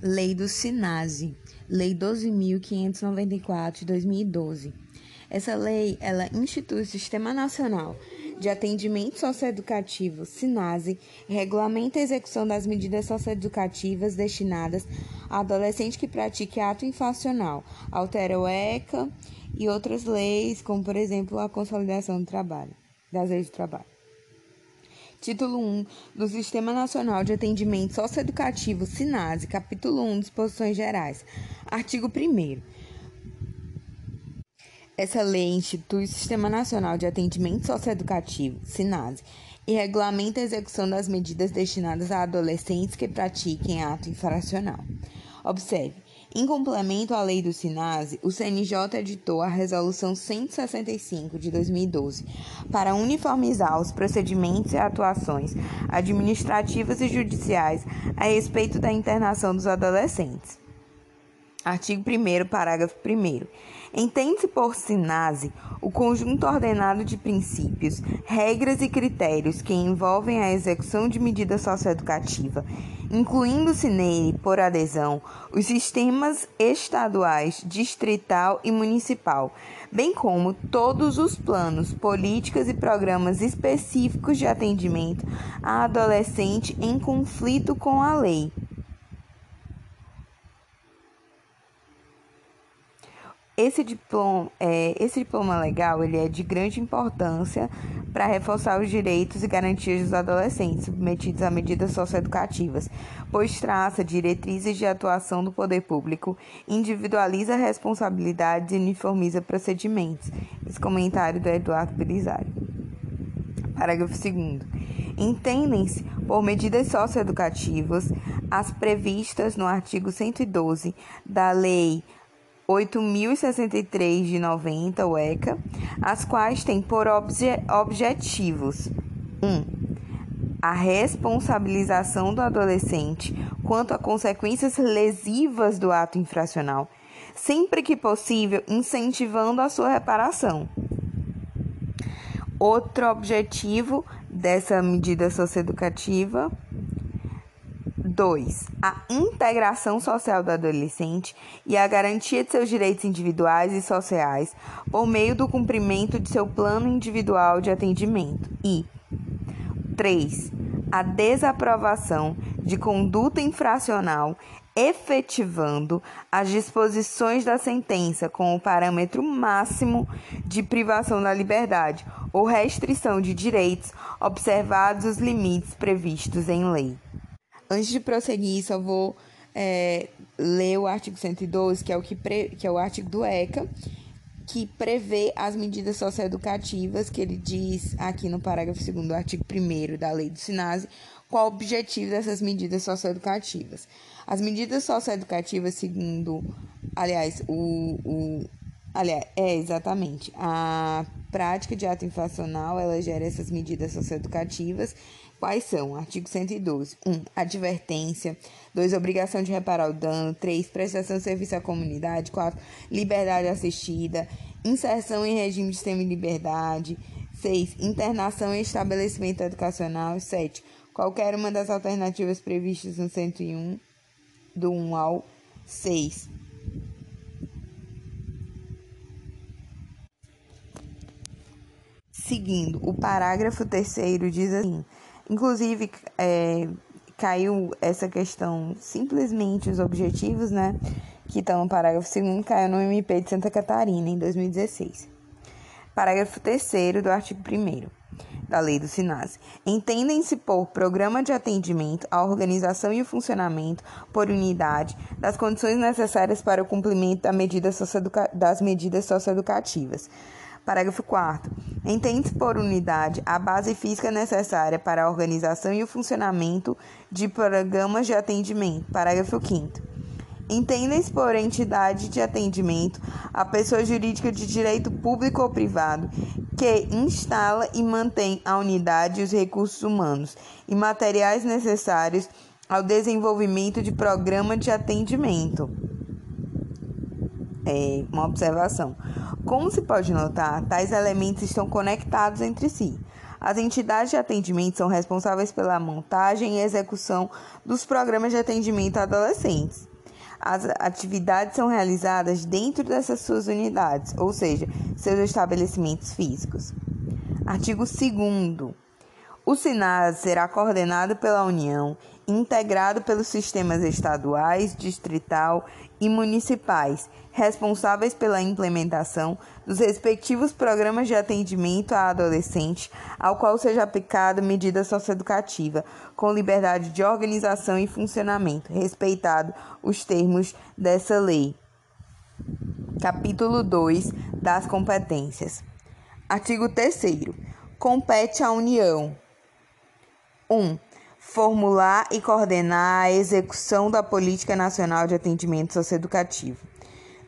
Lei do SINASE, Lei 12.594 de 2012. Essa lei, ela institui o Sistema Nacional de Atendimento Socioeducativo, SINASE, regulamenta a execução das medidas socioeducativas destinadas a adolescente que pratique ato infracional, altera o ECA e outras leis, como, por exemplo, a consolidação do trabalho, das leis do trabalho. Título 1 do Sistema Nacional de Atendimento Socioeducativo, SINASE, capítulo 1, disposições gerais. Artigo 1 Essa lei institui o Sistema Nacional de Atendimento Socioeducativo, SINASE, e regulamenta a execução das medidas destinadas a adolescentes que pratiquem ato infracional. Observe, em complemento à lei do SINASE, o CNJ editou a Resolução 165 de 2012 para uniformizar os procedimentos e atuações administrativas e judiciais a respeito da internação dos adolescentes. Artigo 1, parágrafo 1. Entende-se por SINASE o conjunto ordenado de princípios, regras e critérios que envolvem a execução de medida socioeducativa, incluindo-se nele, por adesão, os sistemas estaduais, distrital e municipal, bem como todos os planos, políticas e programas específicos de atendimento a adolescente em conflito com a lei. Esse diploma, é, esse diploma legal ele é de grande importância para reforçar os direitos e garantias dos adolescentes submetidos a medidas socioeducativas, pois traça diretrizes de atuação do poder público, individualiza responsabilidades e uniformiza procedimentos. Esse comentário do Eduardo Belisário. Parágrafo 2 Entendem-se por medidas socioeducativas as previstas no artigo 112 da Lei 8.063 de 90, o ECA, as quais têm por obje objetivos 1. Um, a responsabilização do adolescente quanto a consequências lesivas do ato infracional, sempre que possível, incentivando a sua reparação. Outro objetivo dessa medida socioeducativa 2. A integração social do adolescente e a garantia de seus direitos individuais e sociais por meio do cumprimento de seu plano individual de atendimento. E 3. A desaprovação de conduta infracional efetivando as disposições da sentença com o parâmetro máximo de privação da liberdade ou restrição de direitos, observados os limites previstos em lei. Antes de prosseguir, só vou é, ler o artigo 112, que é o, que, pre, que é o artigo do ECA, que prevê as medidas socioeducativas, que ele diz aqui no parágrafo 2 do artigo 1 da lei do SINASE, qual o objetivo dessas medidas socioeducativas. As medidas socioeducativas, segundo, aliás, o, o aliás, é exatamente, a prática de ato infracional, ela gera essas medidas socioeducativas Quais são? Artigo 112. 1. Um, advertência. 2. Obrigação de reparar o dano. 3. Prestação de serviço à comunidade. 4. Liberdade assistida. Inserção em regime de semi-liberdade. 6. Internação em estabelecimento educacional. 7. Qualquer uma das alternativas previstas no 101, do 1 ao 6. Seguindo, o parágrafo terceiro diz assim: Inclusive, é, caiu essa questão, simplesmente os objetivos, né? Que estão no parágrafo 2 caiu no MP de Santa Catarina, em 2016. Parágrafo 3 do artigo 1 da Lei do SINASE. Entendem-se por programa de atendimento a organização e o funcionamento por unidade das condições necessárias para o cumprimento da medida das medidas socioeducativas Parágrafo 4. Entende-se por unidade a base física necessária para a organização e o funcionamento de programas de atendimento. Parágrafo 5. Entendem-se por entidade de atendimento a pessoa jurídica de direito público ou privado que instala e mantém a unidade e os recursos humanos e materiais necessários ao desenvolvimento de programa de atendimento. É uma observação. Como se pode notar, tais elementos estão conectados entre si. As entidades de atendimento são responsáveis pela montagem e execução dos programas de atendimento a adolescentes. As atividades são realizadas dentro dessas suas unidades, ou seja, seus estabelecimentos físicos. Artigo 2. O SINAS será coordenado pela União, integrado pelos sistemas estaduais, distrital e municipais, responsáveis pela implementação dos respectivos programas de atendimento a adolescente, ao qual seja aplicada medida socioeducativa, com liberdade de organização e funcionamento, respeitado os termos dessa lei. Capítulo 2 das competências. Artigo 3 Compete à União 1. Um, formular e coordenar a execução da Política Nacional de Atendimento Socioeducativo.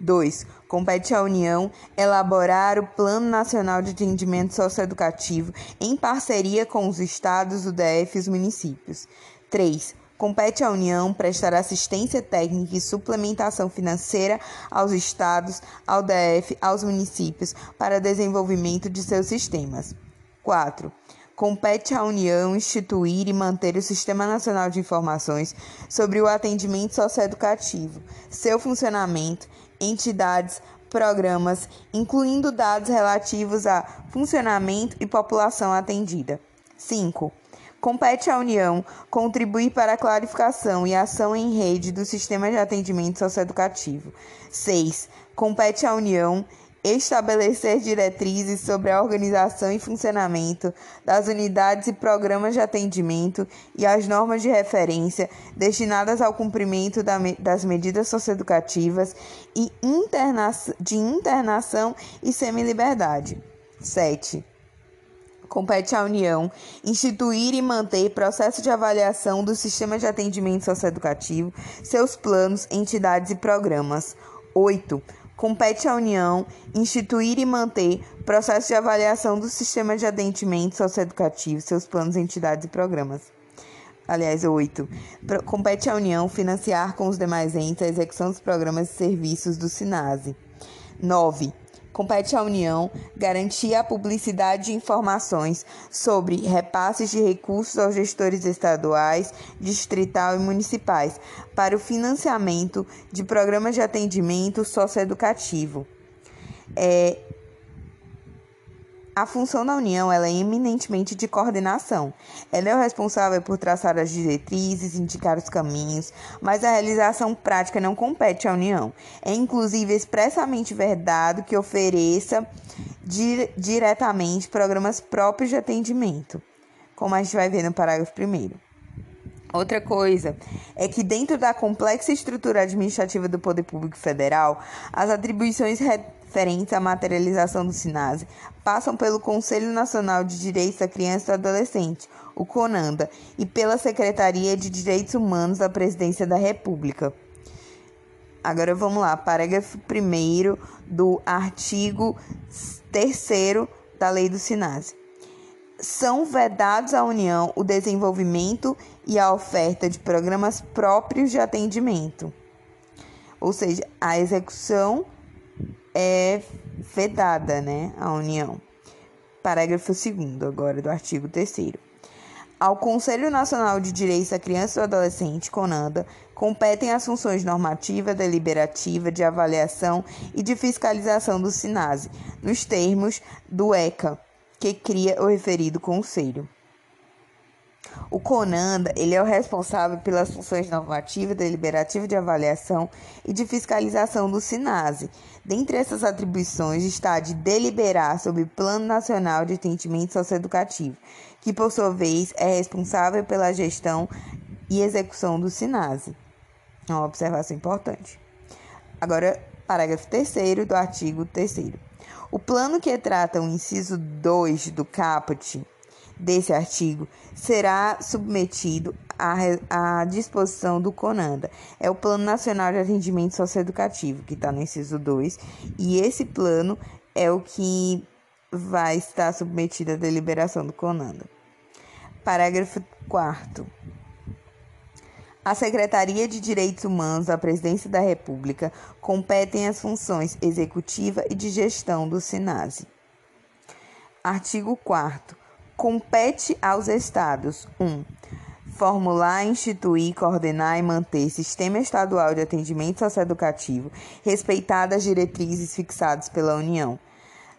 2. Compete à União elaborar o Plano Nacional de Atendimento Socioeducativo em parceria com os estados, o DF e os municípios. 3. Compete à União prestar assistência técnica e suplementação financeira aos estados, ao DF, aos municípios para desenvolvimento de seus sistemas. 4 compete à União instituir e manter o Sistema Nacional de Informações sobre o atendimento socioeducativo, seu funcionamento, entidades, programas, incluindo dados relativos a funcionamento e população atendida. 5. Compete à União contribuir para a clarificação e ação em rede do sistema de atendimento socioeducativo. 6. Compete à União estabelecer diretrizes sobre a organização e funcionamento das unidades e programas de atendimento e as normas de referência destinadas ao cumprimento das medidas socioeducativas e de internação e semiliberdade. 7. Compete à União instituir e manter processo de avaliação do sistema de atendimento socioeducativo, seus planos, entidades e programas. 8 compete à União instituir e manter processo de avaliação do sistema de atendimento socioeducativo, seus planos, entidades e programas. Aliás, 8. Compete à União financiar com os demais entes a execução dos programas e serviços do SINASE. 9 compete à União garantir a publicidade de informações sobre repasses de recursos aos gestores estaduais, distrital e municipais para o financiamento de programas de atendimento socioeducativo. É, a função da União é eminentemente de coordenação. Ela é o responsável por traçar as diretrizes, indicar os caminhos, mas a realização prática não compete à União. É inclusive expressamente verdade que ofereça di diretamente programas próprios de atendimento, como a gente vai ver no parágrafo 1. Outra coisa é que, dentro da complexa estrutura administrativa do Poder Público Federal, as atribuições referentes à materialização do SINASE passam pelo Conselho Nacional de Direitos da Criança e do Adolescente, o CONANDA, e pela Secretaria de Direitos Humanos da Presidência da República. Agora vamos lá, parágrafo 1 do artigo 3 da Lei do SINASE. São vedados à União o desenvolvimento e a oferta de programas próprios de atendimento, ou seja, a execução é vedada, né, a União. Parágrafo 2 agora do artigo 3 Ao Conselho Nacional de Direitos da Criança e do Adolescente, CONANDA, competem as funções normativa, deliberativa, de avaliação e de fiscalização do SINASE, nos termos do ECA, que cria o referido conselho. O CONANDA ele é o responsável pelas funções normativa, deliberativa de avaliação e de fiscalização do SINASE. Dentre essas atribuições está a de deliberar sobre o Plano Nacional de Atendimento Socioeducativo, que por sua vez é responsável pela gestão e execução do SINASE. É uma observação importante. Agora, parágrafo 3 do artigo 3 O plano que trata o inciso 2 do caput desse artigo será submetido à, à disposição do CONANDA. É o Plano Nacional de Atendimento Socioeducativo, que está no inciso 2, e esse plano é o que vai estar submetido à deliberação do CONANDA. Parágrafo 4 a Secretaria de Direitos Humanos da Presidência da República competem as funções executiva e de gestão do SINASE. Artigo 4 compete aos estados: 1. Um, formular, instituir, coordenar e manter sistema estadual de atendimento socioeducativo, respeitadas as diretrizes fixadas pela União.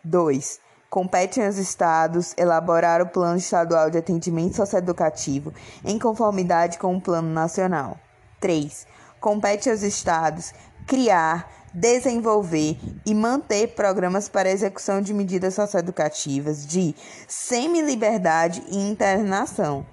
2. Compete aos estados elaborar o plano estadual de atendimento socioeducativo em conformidade com o plano nacional. 3. Compete aos estados criar, desenvolver e manter programas para execução de medidas socioeducativas de semi-liberdade e internação.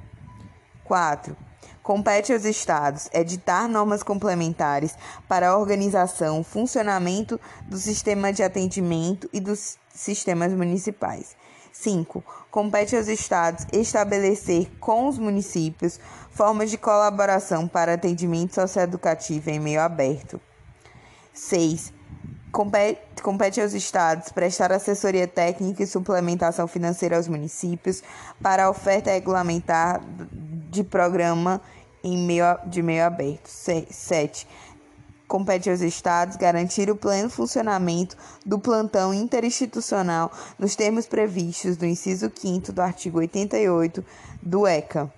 4. Compete aos Estados editar normas complementares para a organização, funcionamento do sistema de atendimento e dos sistemas municipais. 5. Compete aos Estados estabelecer com os municípios formas de colaboração para atendimento socioeducativo em meio aberto. 6. Compete, compete aos Estados prestar assessoria técnica e suplementação financeira aos municípios para a oferta regulamentar de programa em meio, de meio aberto. 7. Compete aos Estados garantir o pleno funcionamento do plantão interinstitucional nos termos previstos do inciso 5 do artigo 88 do ECA.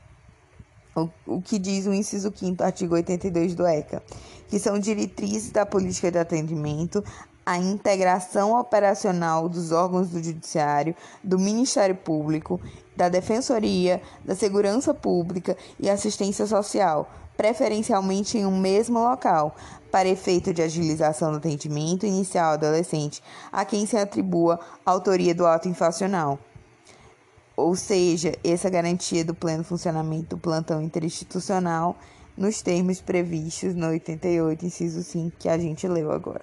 O, que diz o inciso 5 do artigo 82 do ECA, que são diretrizes da política de atendimento a integração operacional dos órgãos do Judiciário, do Ministério Público, da Defensoria, da Segurança Pública e Assistência Social, preferencialmente em um mesmo local, para efeito de agilização do atendimento inicial adolescente a quem se atribua a autoria do ato infracional. Ou seja, essa garantia do pleno funcionamento do plantão interinstitucional nos termos previstos no 88, inciso 5, que a gente leu agora.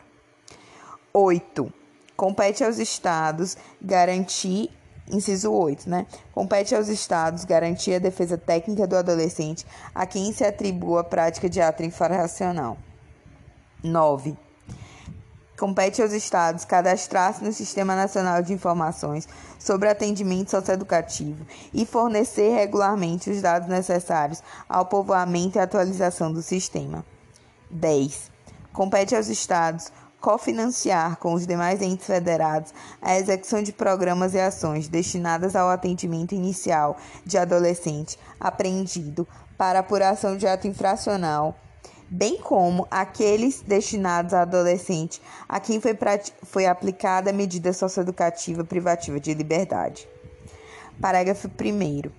8. Compete aos estados garantir Inciso 8, né? Compete aos estados garantir a defesa técnica do adolescente a quem se atribua a prática de ato infracional. 9. Compete aos estados cadastrar-se no Sistema Nacional de Informações sobre Atendimento Socioeducativo e fornecer regularmente os dados necessários ao povoamento e atualização do sistema. 10. Compete aos estados cofinanciar com os demais entes federados a execução de programas e ações destinadas ao atendimento inicial de adolescente apreendido para apuração de ato infracional, bem como aqueles destinados a adolescente a quem foi, foi aplicada a medida socioeducativa privativa de liberdade. Parágrafo 1.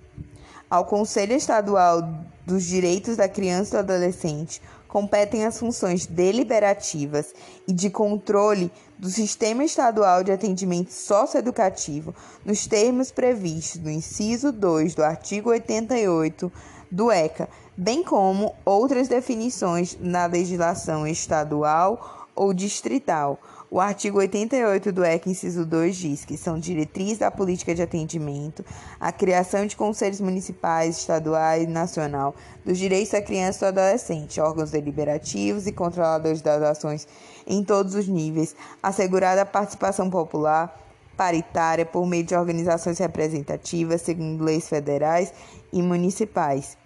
Ao Conselho Estadual dos Direitos da Criança e do Adolescente competem as funções deliberativas e de controle do Sistema Estadual de Atendimento Socioeducativo nos termos previstos no inciso 2 do artigo 88 do ECA, bem como outras definições na legislação estadual ou distrital o artigo 88 do ECA, inciso 2, diz que são diretrizes da política de atendimento, a criação de conselhos municipais, estaduais e nacional dos direitos da criança e do adolescente, órgãos deliberativos e controladores das ações em todos os níveis, assegurada a participação popular paritária por meio de organizações representativas, segundo leis federais e municipais.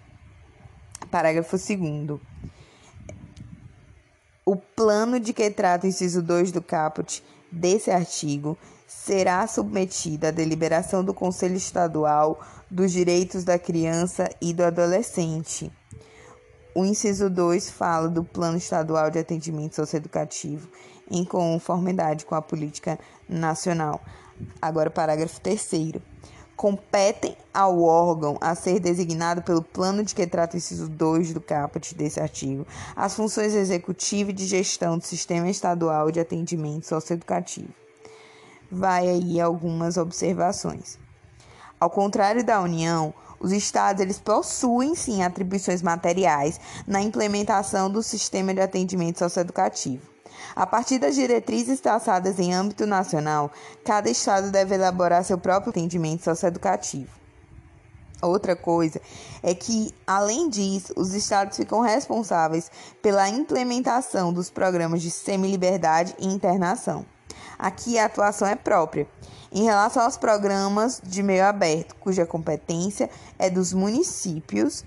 Parágrafo 2 o plano de que trata o inciso 2 do caput desse artigo será submetido à deliberação do Conselho Estadual dos Direitos da Criança e do Adolescente. O inciso 2 fala do Plano Estadual de Atendimento Socioeducativo em conformidade com a política nacional. Agora, parágrafo 3 competem ao órgão a ser designado pelo plano de que trata o inciso 2 do caput desse artigo as funções executiva e de gestão do sistema estadual de atendimento socioeducativo. Vai aí algumas observações. Ao contrário da União, os estados eles possuem sim atribuições materiais na implementação do sistema de atendimento socioeducativo. A partir das diretrizes traçadas em âmbito nacional, cada estado deve elaborar seu próprio atendimento socioeducativo. Outra coisa é que, além disso, os estados ficam responsáveis pela implementação dos programas de semi-liberdade e internação. Aqui a atuação é própria. Em relação aos programas de meio aberto, cuja competência é dos municípios,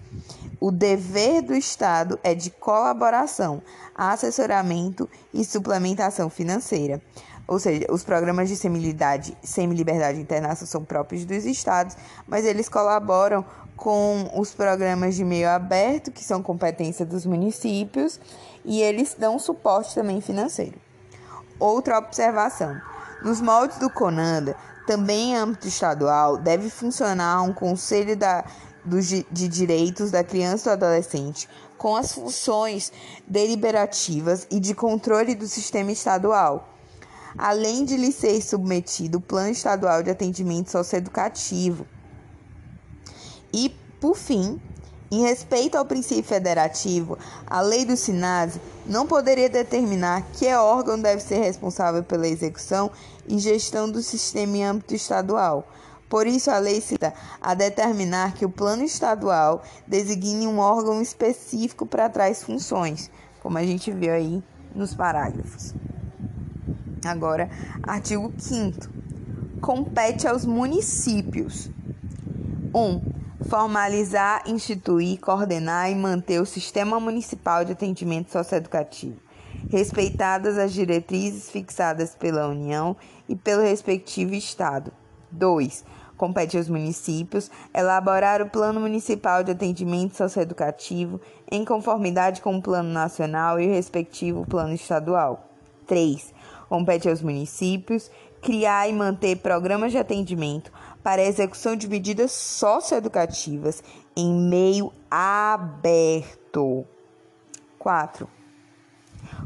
o dever do Estado é de colaboração, assessoramento e suplementação financeira. ou seja, os programas de semi-liberdade internacional são próprios dos estados, mas eles colaboram com os programas de meio aberto, que são competência dos municípios, e eles dão suporte também financeiro. Outra observação: nos moldes do CONANDA, também em âmbito estadual, deve funcionar um conselho da, do, de direitos da criança e do adolescente, com as funções deliberativas e de controle do sistema estadual, além de lhe ser submetido o Plano Estadual de Atendimento Socioeducativo. E, por fim, em respeito ao princípio federativo, a lei do SINASE não poderia determinar que órgão deve ser responsável pela execução e gestão do sistema em âmbito estadual. Por isso, a lei cita a determinar que o plano estadual designe um órgão específico para tais funções, como a gente viu aí nos parágrafos. Agora, artigo 5 compete aos municípios. 1. Um, formalizar, instituir, coordenar e manter o Sistema Municipal de Atendimento Socioeducativo, respeitadas as diretrizes fixadas pela União e pelo respectivo Estado. 2. Compete aos municípios elaborar o Plano Municipal de Atendimento Socioeducativo em conformidade com o Plano Nacional e o respectivo Plano Estadual. 3. Compete aos municípios criar e manter programas de atendimento para a execução de medidas socioeducativas em meio aberto. 4.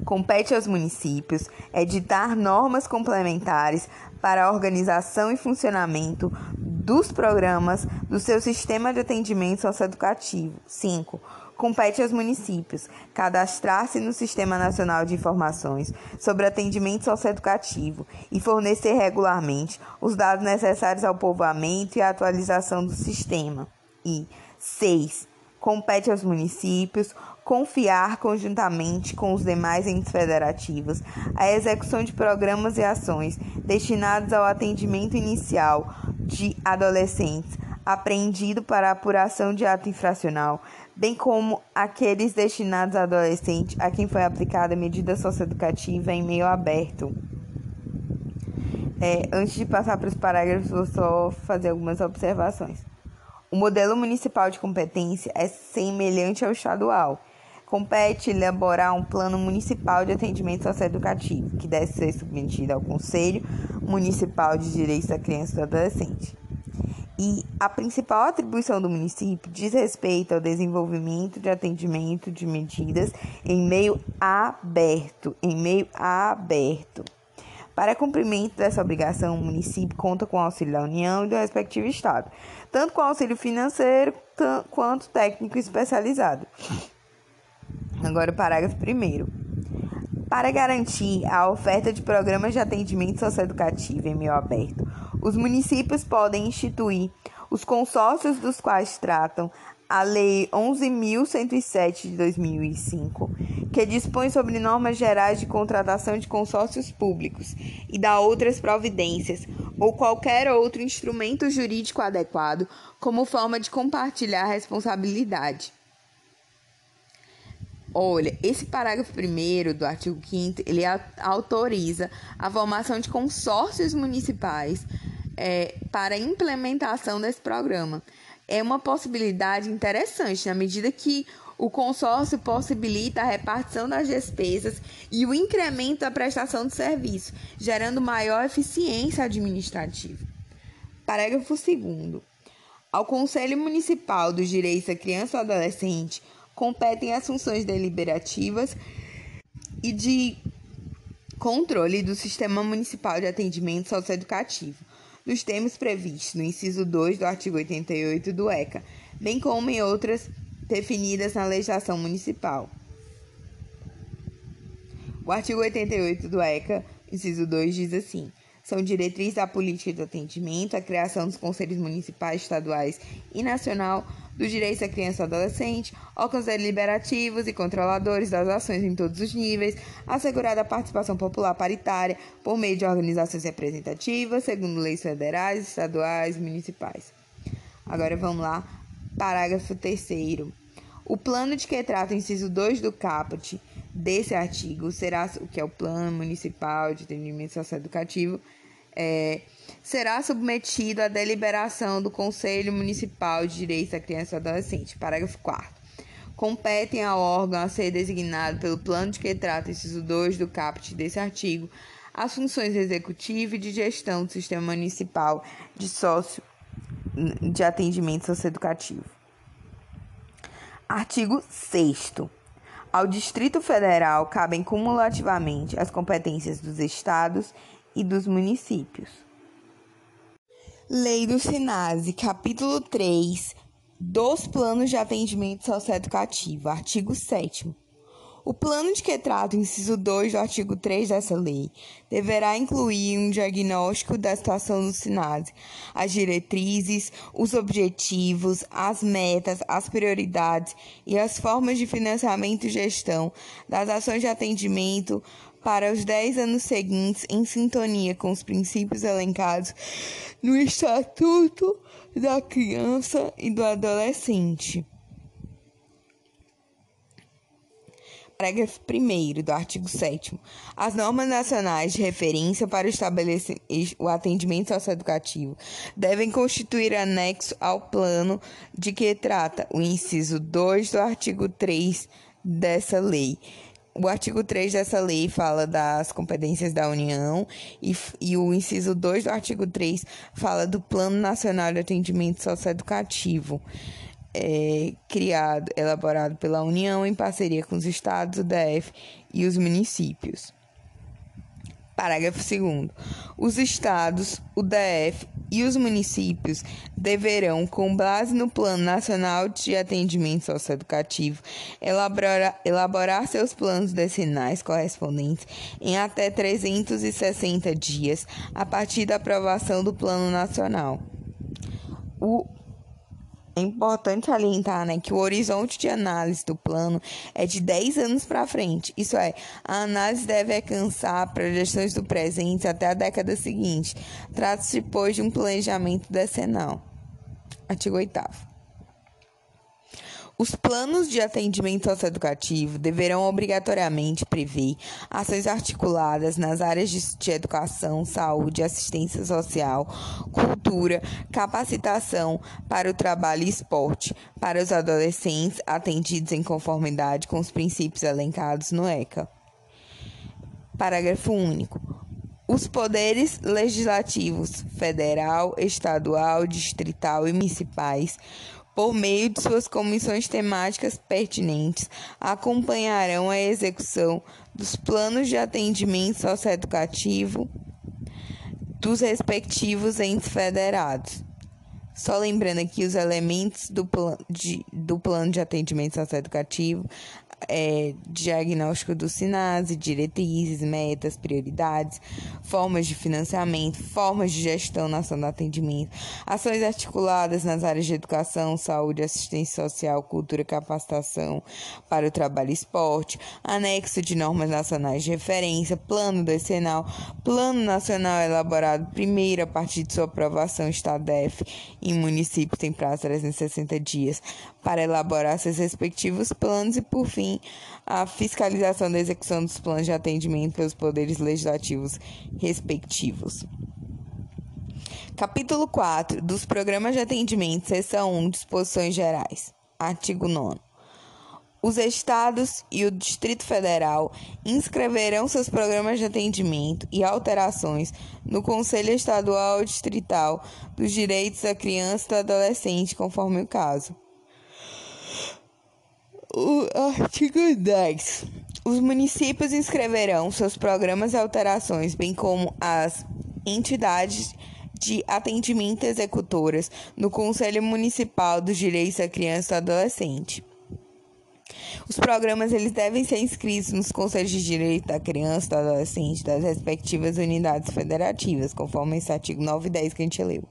Compete aos municípios editar normas complementares para a organização e funcionamento dos programas do seu sistema de atendimento socioeducativo. 5 compete aos municípios cadastrar-se no Sistema Nacional de Informações sobre Atendimento Socioeducativo e fornecer regularmente os dados necessários ao povoamento e à atualização do sistema. E 6. Compete aos municípios confiar conjuntamente com os demais entes federativos a execução de programas e ações destinados ao atendimento inicial de adolescentes apreendido para apuração de ato infracional, bem como aqueles destinados a adolescentes a quem foi aplicada medida socioeducativa em meio aberto. É, antes de passar para os parágrafos, vou só fazer algumas observações. O modelo municipal de competência é semelhante ao estadual. Compete elaborar um plano municipal de atendimento socioeducativo, que deve ser submetido ao Conselho Municipal de Direitos da Criança e do Adolescente. E a principal atribuição do município diz respeito ao desenvolvimento de atendimento de medidas em meio aberto, em meio aberto. Para cumprimento dessa obrigação, o município conta com o auxílio da União e do respectivo Estado, tanto com auxílio financeiro quanto técnico especializado. Agora, o parágrafo 1. Para garantir a oferta de programas de atendimento socioeducativo em meio aberto, os municípios podem instituir os consórcios dos quais tratam a Lei 11.107 de 2005, que dispõe sobre normas gerais de contratação de consórcios públicos e dá outras providências ou qualquer outro instrumento jurídico adequado como forma de compartilhar responsabilidade. Olha, esse parágrafo primeiro do artigo 5 ele autoriza a formação de consórcios municipais é, para a implementação desse programa. É uma possibilidade interessante, na medida que o consórcio possibilita a repartição das despesas e o incremento da prestação de serviço, gerando maior eficiência administrativa. Parágrafo 2. Ao Conselho Municipal dos Direitos da Criança e do Adolescente competem as funções deliberativas e de controle do Sistema Municipal de Atendimento Socioeducativo, nos termos previstos no inciso 2 do artigo 88 do ECA, bem como em outras definidas na legislação municipal. O artigo 88 do ECA, inciso 2, diz assim: são diretrizes da política de atendimento, a criação dos conselhos municipais, estaduais e nacional dos direitos da criança e adolescente, órgãos deliberativos e controladores das ações em todos os níveis, assegurada a participação popular paritária por meio de organizações representativas, segundo leis federais, estaduais e municipais. Agora vamos lá, parágrafo 3 O plano de que trata o inciso 2 do caput desse artigo será o que é o Plano Municipal de Atendimento Socioeducativo é, será submetido à deliberação do Conselho Municipal de Direitos da Criança e do Adolescente. Parágrafo 4 competem ao órgão a ser designado pelo plano de que trata inciso 2 do caput desse artigo as funções executiva e de gestão do sistema municipal de sócio de atendimento socioeducativo. Artigo 6 Ao Distrito Federal cabem cumulativamente as competências dos estados e dos municípios. Lei do SINASE, capítulo 3 dos planos de atendimento socioeducativo, artigo 7 o plano de que trata o inciso 2 do artigo 3 dessa lei deverá incluir um diagnóstico da situação do SINASE, as diretrizes, os objetivos, as metas, as prioridades e as formas de financiamento e gestão das ações de atendimento para os 10 anos seguintes em sintonia com os princípios elencados no Estatuto da Criança e do Adolescente. Parágrafo 1 do artigo 7. As normas nacionais de referência para o atendimento socioeducativo devem constituir anexo ao plano de que trata o inciso 2 do artigo 3 dessa lei. O artigo 3 dessa lei fala das competências da União e, e o inciso 2 do artigo 3 fala do Plano Nacional de Atendimento Socioeducativo é, criado, elaborado pela União em parceria com os estados, o DF e os municípios. Parágrafo 2. Os estados, o DF e os municípios deverão, com base no Plano Nacional de Atendimento Socioeducativo, elaborar, elaborar seus planos decenais correspondentes em até 360 dias a partir da aprovação do Plano Nacional. O é importante salientar né, que o horizonte de análise do plano é de 10 anos para frente. Isso é, a análise deve alcançar projeções do presente até a década seguinte. Trata-se, pois, de um planejamento decenal. Artigo 8. Os planos de atendimento socioeducativo deverão obrigatoriamente prever ações articuladas nas áreas de educação, saúde, assistência social, cultura, capacitação para o trabalho e esporte para os adolescentes atendidos em conformidade com os princípios elencados no ECA. Parágrafo único. Os poderes legislativos federal, estadual, distrital e municipais por meio de suas comissões temáticas pertinentes, acompanharão a execução dos planos de atendimento socioeducativo dos respectivos entes federados. Só lembrando aqui os elementos do, plan de, do plano de atendimento socioeducativo, é, diagnóstico do SINASE, diretrizes, metas, prioridades, formas de financiamento, formas de gestão na ação do atendimento, ações articuladas nas áreas de educação, saúde, assistência social, cultura, capacitação para o trabalho e esporte, anexo de normas nacionais de referência, plano decenal, plano nacional elaborado primeiro a partir de sua aprovação Estadef em município tem prazo de 360 dias para elaborar seus respectivos planos e, por fim, a fiscalização da execução dos planos de atendimento pelos poderes legislativos respectivos. Capítulo 4 dos Programas de Atendimento, seção 1, Disposições Gerais. Artigo 9. Os estados e o Distrito Federal inscreverão seus programas de atendimento e alterações no Conselho Estadual ou Distrital dos Direitos da Criança e do Adolescente, conforme o caso. O artigo 10. Os municípios inscreverão seus programas e alterações, bem como as entidades de atendimento executoras no Conselho Municipal dos Direitos da Criança e do Adolescente. Os programas eles devem ser inscritos nos Conselhos de Direito da Criança e do Adolescente das respectivas unidades federativas, conforme esse artigo 9 e 10 que a gente leu.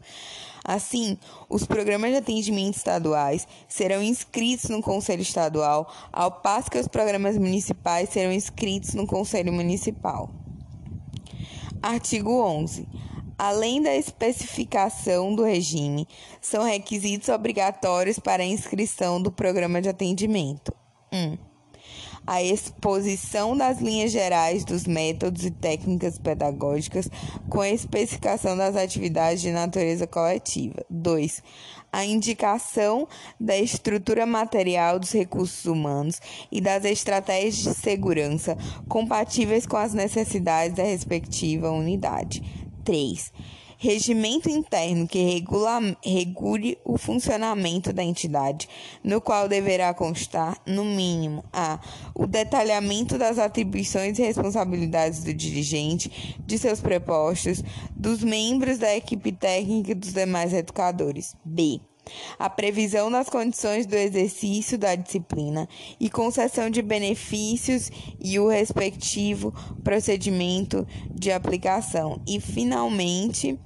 Assim, os programas de atendimento estaduais serão inscritos no Conselho Estadual, ao passo que os programas municipais serão inscritos no Conselho Municipal. Artigo 11. Além da especificação do regime, são requisitos obrigatórios para a inscrição do programa de atendimento. 1. Um, a exposição das linhas gerais dos métodos e técnicas pedagógicas com a especificação das atividades de natureza coletiva. 2. A indicação da estrutura material dos recursos humanos e das estratégias de segurança compatíveis com as necessidades da respectiva unidade. 3 regimento interno que regula, regule o funcionamento da entidade, no qual deverá constar, no mínimo, a o detalhamento das atribuições e responsabilidades do dirigente, de seus prepostos, dos membros da equipe técnica e dos demais educadores. B a previsão das condições do exercício da disciplina e concessão de benefícios e o respectivo procedimento de aplicação. E, finalmente,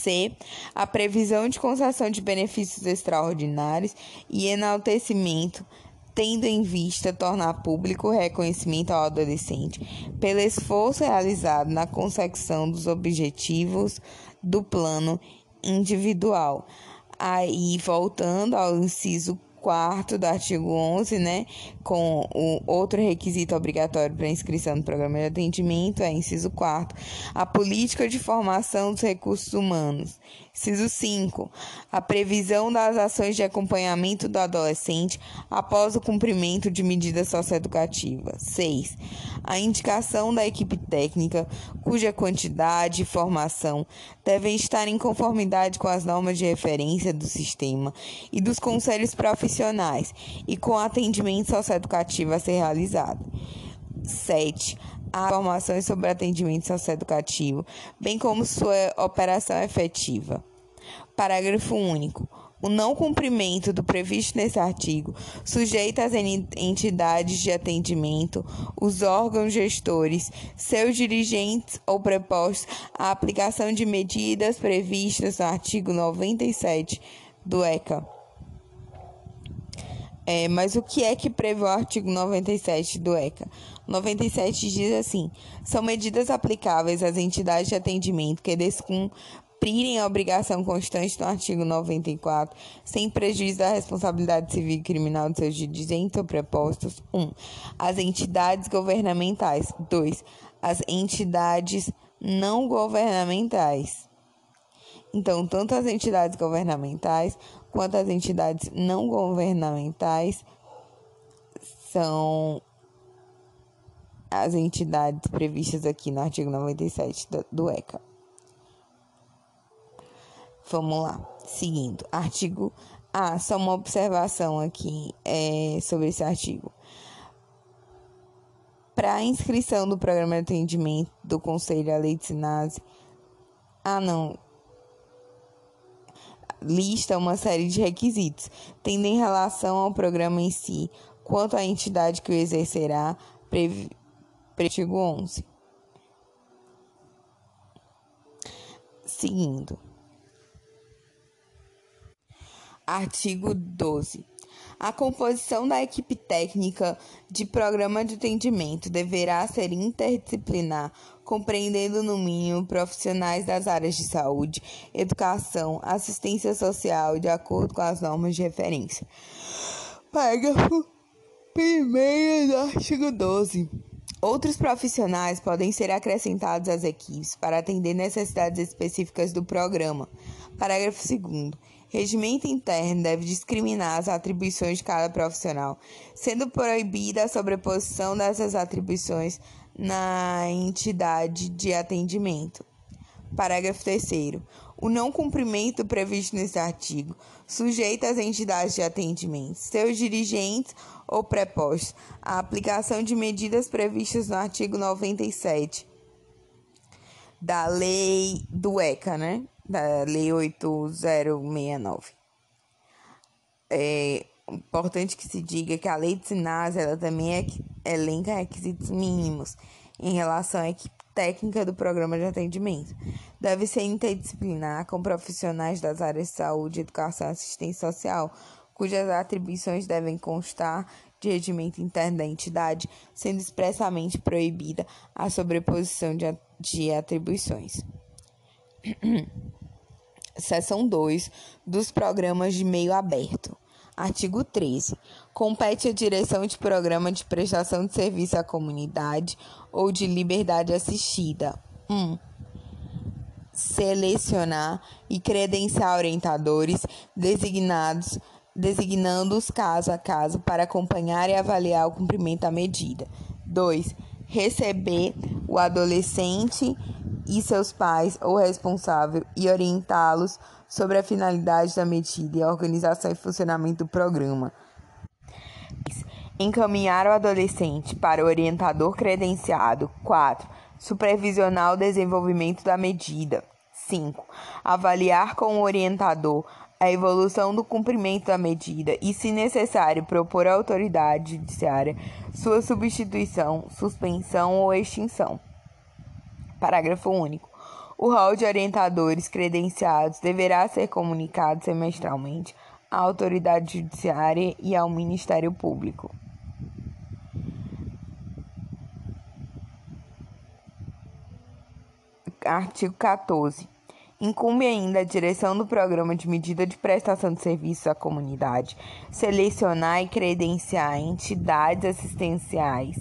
C. A previsão de concessão de benefícios extraordinários e enaltecimento, tendo em vista tornar público o reconhecimento ao adolescente pelo esforço realizado na consecução dos objetivos do plano individual. Aí, voltando ao inciso quarto do artigo 11, né, com o outro requisito obrigatório para inscrição no programa de atendimento, é inciso quarto, a política de formação dos recursos humanos. Inciso 5. A previsão das ações de acompanhamento do adolescente após o cumprimento de medidas socioeducativas. 6. A indicação da equipe técnica, cuja quantidade e formação devem estar em conformidade com as normas de referência do sistema e dos conselhos profissionais e com o atendimento socioeducativo a ser realizado. 7 a informações sobre atendimento socioeducativo, bem como sua operação efetiva. Parágrafo único. O não cumprimento do previsto nesse artigo sujeita as entidades de atendimento, os órgãos gestores, seus dirigentes ou prepostos à aplicação de medidas previstas no artigo 97 do ECA. É, mas o que é que prevê o artigo 97 do ECA? 97 diz assim: são medidas aplicáveis às entidades de atendimento que descumprirem a obrigação constante do artigo 94, sem prejuízo da responsabilidade civil e criminal de seus dirigentes ou prepostos. 1. Um, as entidades governamentais. 2. As entidades não governamentais. Então, tanto as entidades governamentais quanto as entidades não governamentais são as entidades previstas aqui no artigo 97 do ECA. Vamos lá, seguindo. Artigo. Ah, só uma observação aqui é, sobre esse artigo. Para a inscrição do programa de atendimento do Conselho à Lei de Sinase. Ah, não lista uma série de requisitos, tendo em relação ao programa em si, quanto à entidade que o exercerá, previ... artigo 11. Seguindo. Artigo 12. A composição da equipe técnica de programa de atendimento deverá ser interdisciplinar, compreendendo no mínimo profissionais das áreas de saúde, educação, assistência social, de acordo com as normas de referência. Parágrafo 1 do artigo 12. Outros profissionais podem ser acrescentados às equipes para atender necessidades específicas do programa. Parágrafo 2. Regimento interno deve discriminar as atribuições de cada profissional, sendo proibida a sobreposição dessas atribuições na entidade de atendimento. Parágrafo 3. O não cumprimento previsto nesse artigo sujeita as entidades de atendimento, seus dirigentes ou prepostos, à aplicação de medidas previstas no artigo 97 da lei do ECA, né? da Lei 8069. É importante que se diga que a Lei de Sinais ela também é, elenca requisitos mínimos em relação à equipe técnica do programa de atendimento. Deve ser interdisciplinar com profissionais das áreas de saúde, educação e assistência social, cujas atribuições devem constar de regimento interno da entidade, sendo expressamente proibida a sobreposição de, de atribuições. Seção 2 dos programas de meio aberto. Artigo 13. Compete à direção de programa de prestação de serviço à comunidade ou de liberdade assistida. 1. Um, selecionar e credenciar orientadores designados designando-os caso a caso para acompanhar e avaliar o cumprimento da medida. 2. Receber o adolescente e seus pais ou responsável e orientá-los sobre a finalidade da medida e a organização e funcionamento do programa. Encaminhar o adolescente para o orientador credenciado. 4. Supervisionar o desenvolvimento da medida. 5. Avaliar com o orientador a evolução do cumprimento da medida e, se necessário, propor à autoridade judiciária sua substituição, suspensão ou extinção. Parágrafo único. O rol de orientadores credenciados deverá ser comunicado semestralmente à autoridade judiciária e ao Ministério Público. Artigo 14. Incumbe ainda a direção do programa de medida de prestação de serviços à comunidade selecionar e credenciar entidades assistenciais,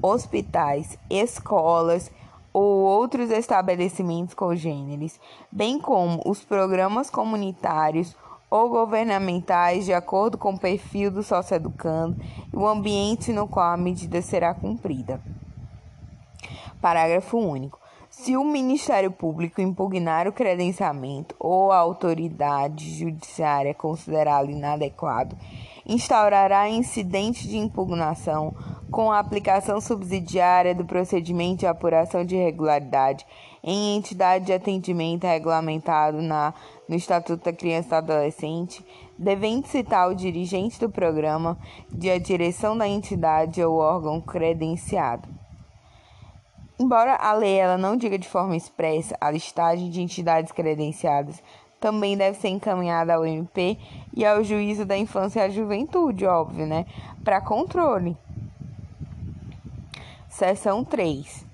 hospitais, escolas ou outros estabelecimentos congêneres, bem como os programas comunitários ou governamentais de acordo com o perfil do sócio-educando e o ambiente no qual a medida será cumprida. Parágrafo único. Se o Ministério Público impugnar o credenciamento ou a autoridade judiciária considerá-lo inadequado, instaurará incidente de impugnação com a aplicação subsidiária do procedimento de apuração de irregularidade em entidade de atendimento regulamentado na, no Estatuto da Criança e do Adolescente, devendo citar o dirigente do programa de a direção da entidade ou órgão credenciado. Embora a lei ela não diga de forma expressa a listagem de entidades credenciadas, também deve ser encaminhada ao MP e ao Juízo da Infância e a Juventude, óbvio, né? Para controle. Seção 3.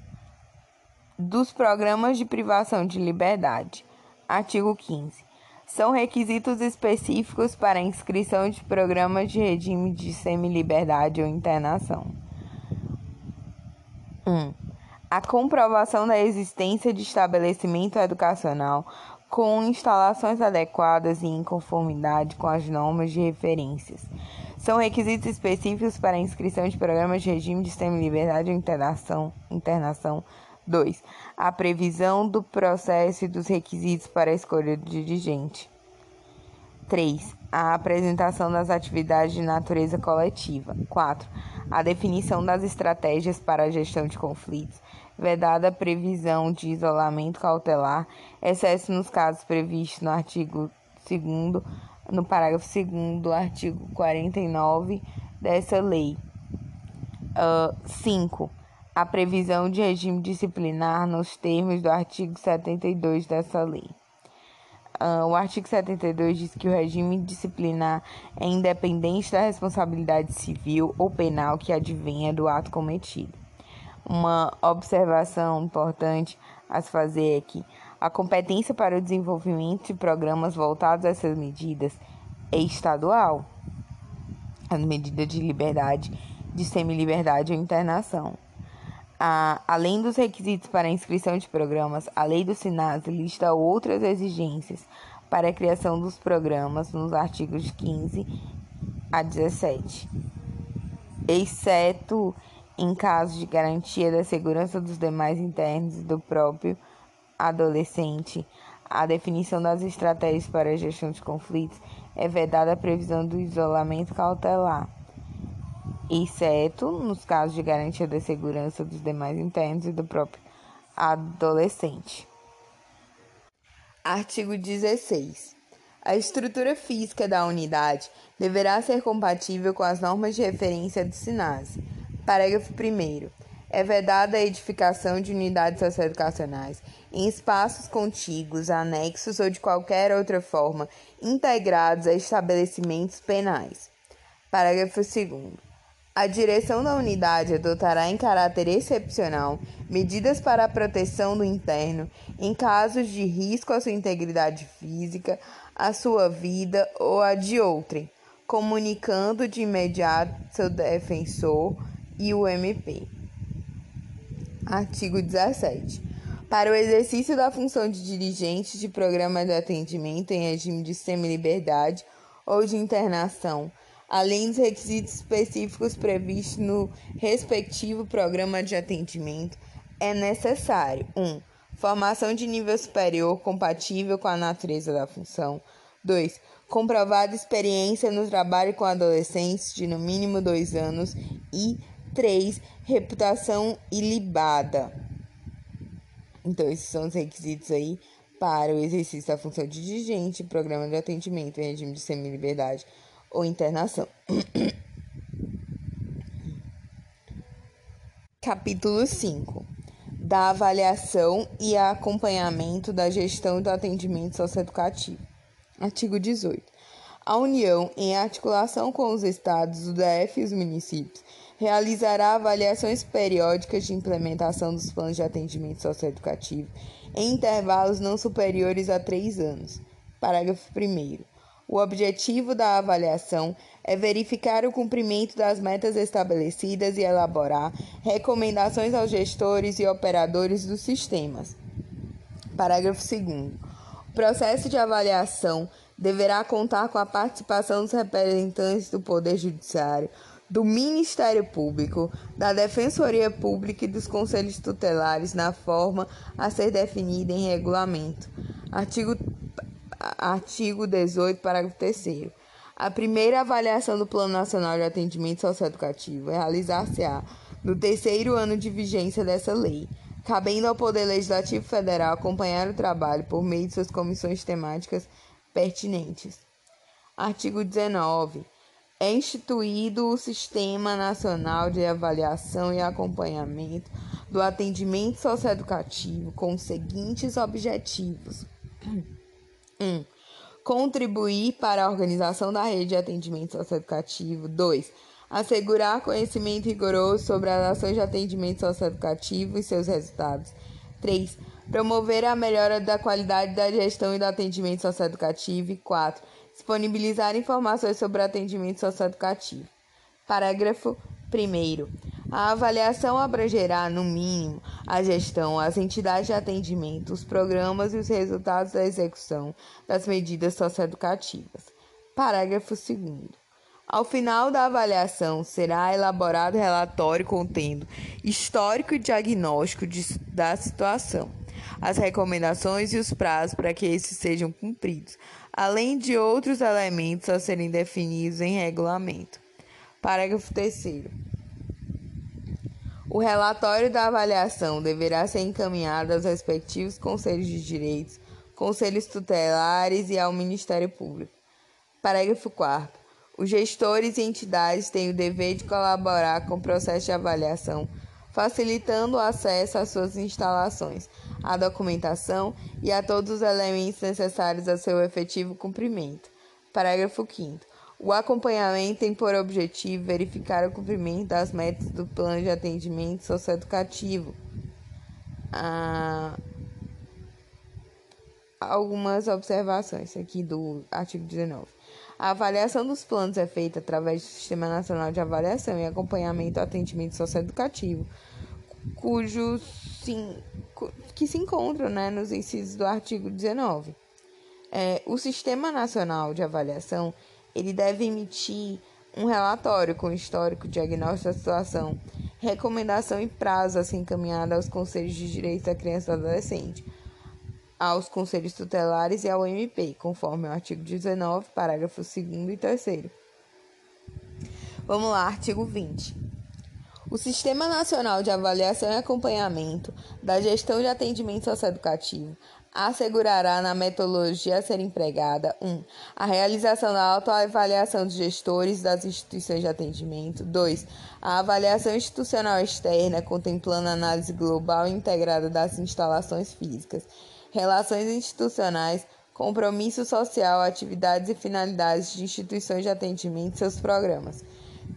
Dos programas de privação de liberdade. Artigo 15. São requisitos específicos para a inscrição de programas de regime de semi-liberdade ou internação. 1. Um, a comprovação da existência de estabelecimento educacional com instalações adequadas e em conformidade com as normas de referências. São requisitos específicos para a inscrição de programas de regime de semi-liberdade ou internação. internação. 2. A previsão do processo e dos requisitos para a escolha do dirigente. 3. A apresentação das atividades de natureza coletiva. 4. A definição das estratégias para a gestão de conflitos vedada a previsão de isolamento cautelar, exceto nos casos previstos no artigo 2 no parágrafo 2 do artigo 49 dessa lei. 5. Uh, a previsão de regime disciplinar nos termos do artigo 72 dessa lei. Uh, o artigo 72 diz que o regime disciplinar é independente da responsabilidade civil ou penal que advenha do ato cometido. Uma observação importante a se fazer é que a competência para o desenvolvimento de programas voltados a essas medidas é estadual, as medidas de liberdade, de semi-liberdade ou internação. A, além dos requisitos para a inscrição de programas, a Lei do SINAS lista outras exigências para a criação dos programas nos artigos 15 a 17, exceto em caso de garantia da segurança dos demais internos e do próprio adolescente. A definição das estratégias para a gestão de conflitos é vedada a previsão do isolamento cautelar, exceto nos casos de garantia da segurança dos demais internos e do próprio adolescente. Artigo 16. A estrutura física da unidade deverá ser compatível com as normas de referência do SINASE Parágrafo 1. É vedada a edificação de unidades socioeducacionais em espaços contíguos, anexos ou de qualquer outra forma integrados a estabelecimentos penais. Parágrafo 2. A direção da unidade adotará em caráter excepcional medidas para a proteção do interno em casos de risco à sua integridade física, à sua vida ou a de outrem comunicando de imediato seu defensor e o MP. Artigo 17. Para o exercício da função de dirigente de programa de atendimento em regime de semi-liberdade ou de internação, além dos requisitos específicos previstos no respectivo programa de atendimento, é necessário 1. Um, formação de nível superior compatível com a natureza da função. 2. Comprovada experiência no trabalho com adolescentes de no mínimo dois anos. E 3. Reputação ilibada. Então, esses são os requisitos aí para o exercício da função de dirigente, programa de atendimento em regime de semi-liberdade ou internação. Capítulo 5 da avaliação e acompanhamento da gestão do atendimento socioeducativo. Artigo 18. A União, em articulação com os estados, o DF e os municípios, realizará avaliações periódicas de implementação dos planos de atendimento socioeducativo em intervalos não superiores a três anos. Parágrafo 1. O objetivo da avaliação é verificar o cumprimento das metas estabelecidas e elaborar recomendações aos gestores e operadores dos sistemas. Parágrafo 2. O processo de avaliação deverá contar com a participação dos representantes do Poder Judiciário, do Ministério Público, da Defensoria Pública e dos Conselhos Tutelares na forma a ser definida em regulamento. Artigo artigo 18, parágrafo 3 A primeira avaliação do Plano Nacional de Atendimento Socioeducativo realizar-se-á no terceiro ano de vigência dessa lei, cabendo ao Poder Legislativo Federal acompanhar o trabalho por meio de suas comissões temáticas pertinentes. Artigo 19. É instituído o Sistema Nacional de Avaliação e Acompanhamento do Atendimento Socioeducativo com os seguintes objetivos. 1. contribuir para a organização da rede de atendimento socioeducativo. 2. Assegurar conhecimento rigoroso sobre as ações de atendimento socioeducativo e seus resultados. 3. Promover a melhora da qualidade da gestão e do atendimento socioeducativo. E 4. Disponibilizar informações sobre o atendimento socioeducativo. Parágrafo 1. A avaliação abrangerá, no mínimo, a gestão, as entidades de atendimento, os programas e os resultados da execução das medidas socioeducativas. Parágrafo 2. Ao final da avaliação, será elaborado relatório contendo histórico e diagnóstico de, da situação, as recomendações e os prazos para que esses sejam cumpridos, além de outros elementos a serem definidos em regulamento. Parágrafo 3. O relatório da avaliação deverá ser encaminhado aos respectivos conselhos de direitos, conselhos tutelares e ao Ministério Público. Parágrafo 4. Os gestores e entidades têm o dever de colaborar com o processo de avaliação, facilitando o acesso às suas instalações, à documentação e a todos os elementos necessários ao seu efetivo cumprimento. Parágrafo 5. O acompanhamento tem por objetivo verificar o cumprimento das metas do plano de atendimento socioeducativo. Ah, algumas observações aqui do artigo 19. A avaliação dos planos é feita através do Sistema Nacional de Avaliação e Acompanhamento do Atendimento Socioeducativo, cujos sim, que se encontram né, nos incisos do artigo 19. É, o Sistema Nacional de Avaliação ele deve emitir um relatório com histórico, diagnóstico da situação, recomendação e prazo a ser encaminhada aos Conselhos de Direitos da Criança e do Adolescente, aos Conselhos Tutelares e ao MP, conforme o artigo 19, parágrafo 2 e 3. Vamos lá, artigo 20. O Sistema Nacional de Avaliação e Acompanhamento da Gestão de Atendimento Socioeducativo assegurará na metodologia a ser empregada 1. Um, a realização da autoavaliação dos gestores das instituições de atendimento. 2. A avaliação institucional externa, contemplando a análise global e integrada das instalações físicas, relações institucionais, compromisso social, atividades e finalidades de instituições de atendimento e seus programas.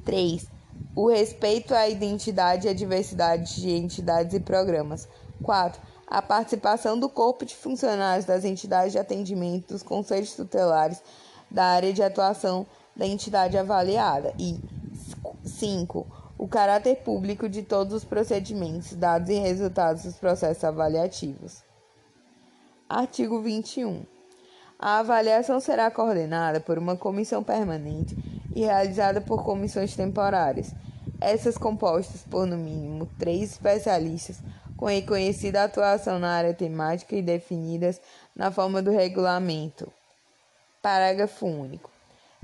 3. O respeito à identidade e à diversidade de entidades e programas. 4 a participação do corpo de funcionários das entidades de atendimento dos conselhos tutelares da área de atuação da entidade avaliada. E 5. O caráter público de todos os procedimentos, dados e resultados dos processos avaliativos. Artigo 21. A avaliação será coordenada por uma comissão permanente e realizada por comissões temporárias, essas compostas por no mínimo três especialistas com reconhecida atuação na área temática e definidas na forma do regulamento. Parágrafo único.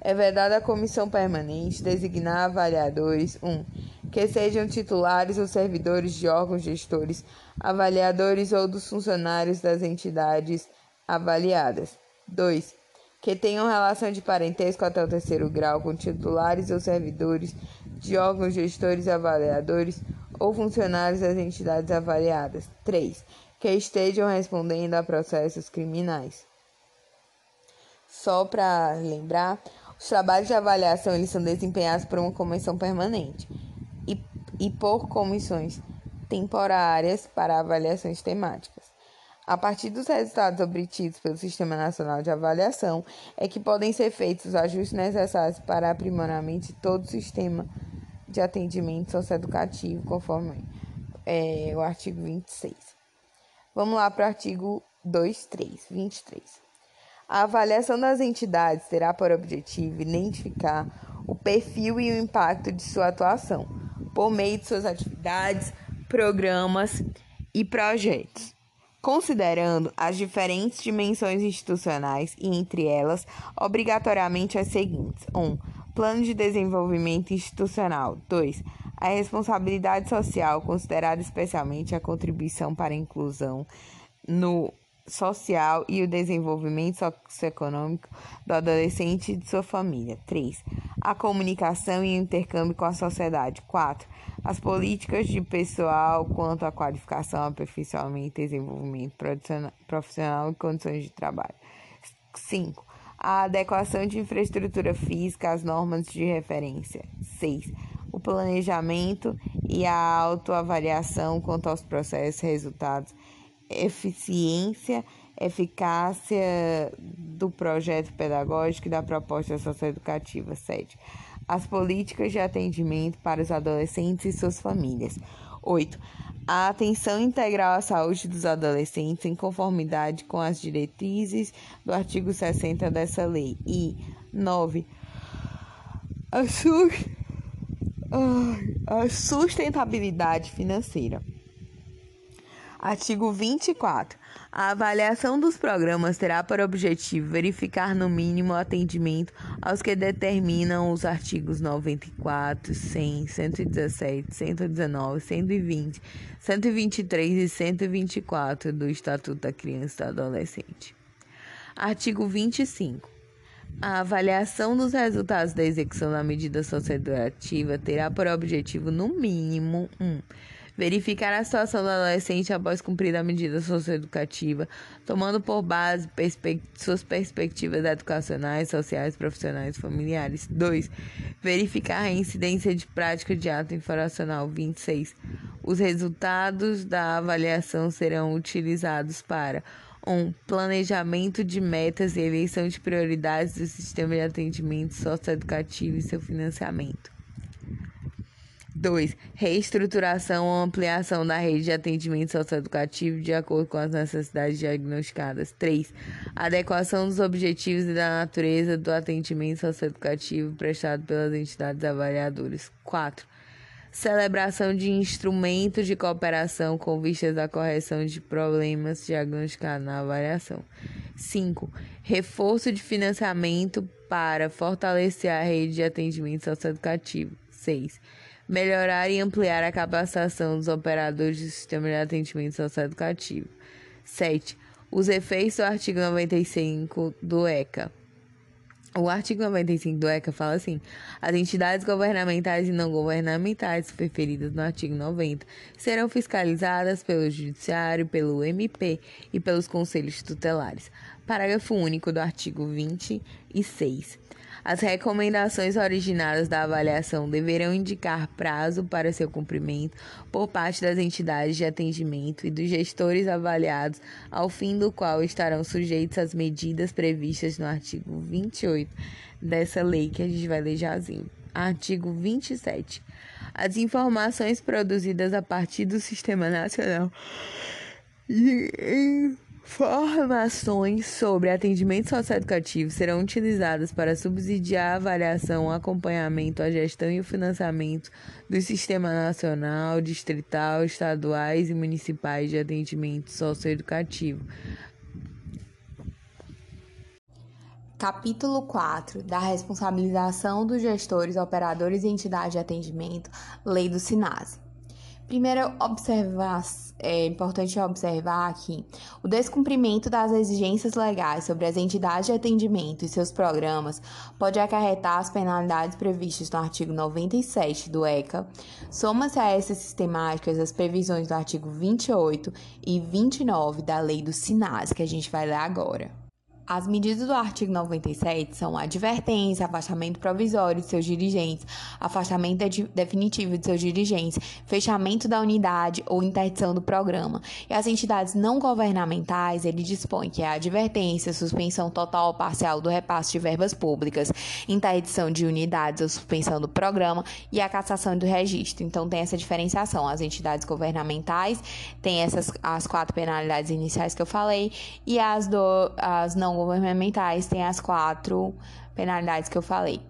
É vedada à comissão permanente designar avaliadores 1. Um, que sejam titulares ou servidores de órgãos gestores, avaliadores ou dos funcionários das entidades avaliadas. 2. Que tenham relação de parentesco até o terceiro grau com titulares ou servidores de órgãos gestores, avaliadores ou funcionários das entidades avaliadas. 3. Que estejam respondendo a processos criminais. Só para lembrar, os trabalhos de avaliação eles são desempenhados por uma comissão permanente e, por comissões temporárias para avaliações temáticas. A partir dos resultados obtidos pelo Sistema Nacional de Avaliação, é que podem ser feitos os ajustes necessários para aprimoramento de todo o sistema de atendimento socioeducativo, conforme é, o artigo 26. Vamos lá para o artigo 23, 23. A avaliação das entidades terá por objetivo identificar o perfil e o impacto de sua atuação, por meio de suas atividades, programas e projetos, considerando as diferentes dimensões institucionais e, entre elas, obrigatoriamente as seguintes: 1. Um, Plano de Desenvolvimento Institucional. 2. A responsabilidade social, considerada especialmente a contribuição para a inclusão no social e o desenvolvimento socioeconômico do adolescente e de sua família. 3. A comunicação e o intercâmbio com a sociedade. 4. As políticas de pessoal quanto à qualificação, aperfeiçoamento desenvolvimento profissional e condições de trabalho. 5 a adequação de infraestrutura física às normas de referência. 6. O planejamento e a autoavaliação quanto aos processos, resultados, eficiência, eficácia do projeto pedagógico e da proposta socioeducativa. 7. As políticas de atendimento para os adolescentes e suas famílias. 8 a atenção integral à saúde dos adolescentes em conformidade com as diretrizes do artigo 60 dessa lei. E 9. A, su a sustentabilidade financeira. Artigo 24. A avaliação dos programas terá por objetivo verificar no mínimo o atendimento aos que determinam os artigos 94, 100, 117, 119, 120, 123 e 124 do Estatuto da Criança e do Adolescente. Artigo 25. A avaliação dos resultados da execução da medida socioeducativa terá por objetivo, no mínimo, 1. Um, verificar a situação do adolescente após cumprir a medida socioeducativa, tomando por base perspe suas perspectivas educacionais, sociais, profissionais familiares. 2. Verificar a incidência de prática de ato infracional. 26. Os resultados da avaliação serão utilizados para 1. Um, planejamento de metas e eleição de prioridades do sistema de atendimento socioeducativo e seu financiamento. 2. Reestruturação ou ampliação da rede de atendimento socioeducativo de acordo com as necessidades diagnosticadas. 3. Adequação dos objetivos e da natureza do atendimento socioeducativo prestado pelas entidades avaliadoras. 4. Celebração de instrumentos de cooperação com vistas à correção de problemas diagnosticados na avaliação. 5. Reforço de financiamento para fortalecer a rede de atendimento socioeducativo. 6 melhorar e ampliar a capacitação dos operadores do sistema de atendimento socioeducativo. 7. Os efeitos do artigo 95 do ECA. O artigo 95 do ECA fala assim: as entidades governamentais e não governamentais referidas no artigo 90 serão fiscalizadas pelo Judiciário, pelo MP e pelos conselhos tutelares. Parágrafo único do artigo 26. As recomendações originadas da avaliação deverão indicar prazo para seu cumprimento por parte das entidades de atendimento e dos gestores avaliados, ao fim do qual estarão sujeitos às medidas previstas no artigo 28 dessa lei que a gente vai ler jazinho. Artigo 27. As informações produzidas a partir do Sistema Nacional de Informações sobre atendimento socioeducativo serão utilizadas para subsidiar a avaliação, o acompanhamento, a gestão e o financiamento do Sistema Nacional, Distrital, Estaduais e Municipais de Atendimento Socioeducativo. Capítulo 4 da responsabilização dos gestores, operadores e entidades de atendimento, Lei do SINASE. Primeiro, observar, é importante observar que o descumprimento das exigências legais sobre as entidades de atendimento e seus programas pode acarretar as penalidades previstas no artigo 97 do ECA. Soma-se a essas sistemáticas as previsões do artigo 28 e 29 da Lei do SINAS, que a gente vai ler agora. As medidas do artigo 97 são advertência, afastamento provisório de seus dirigentes, afastamento de definitivo de seus dirigentes, fechamento da unidade ou interdição do programa. E as entidades não governamentais, ele dispõe que é advertência, suspensão total ou parcial do repasse de verbas públicas, interdição de unidades ou suspensão do programa e a cassação do registro. Então tem essa diferenciação. As entidades governamentais têm essas as quatro penalidades iniciais que eu falei e as do as não governamentais têm as quatro penalidades que eu falei.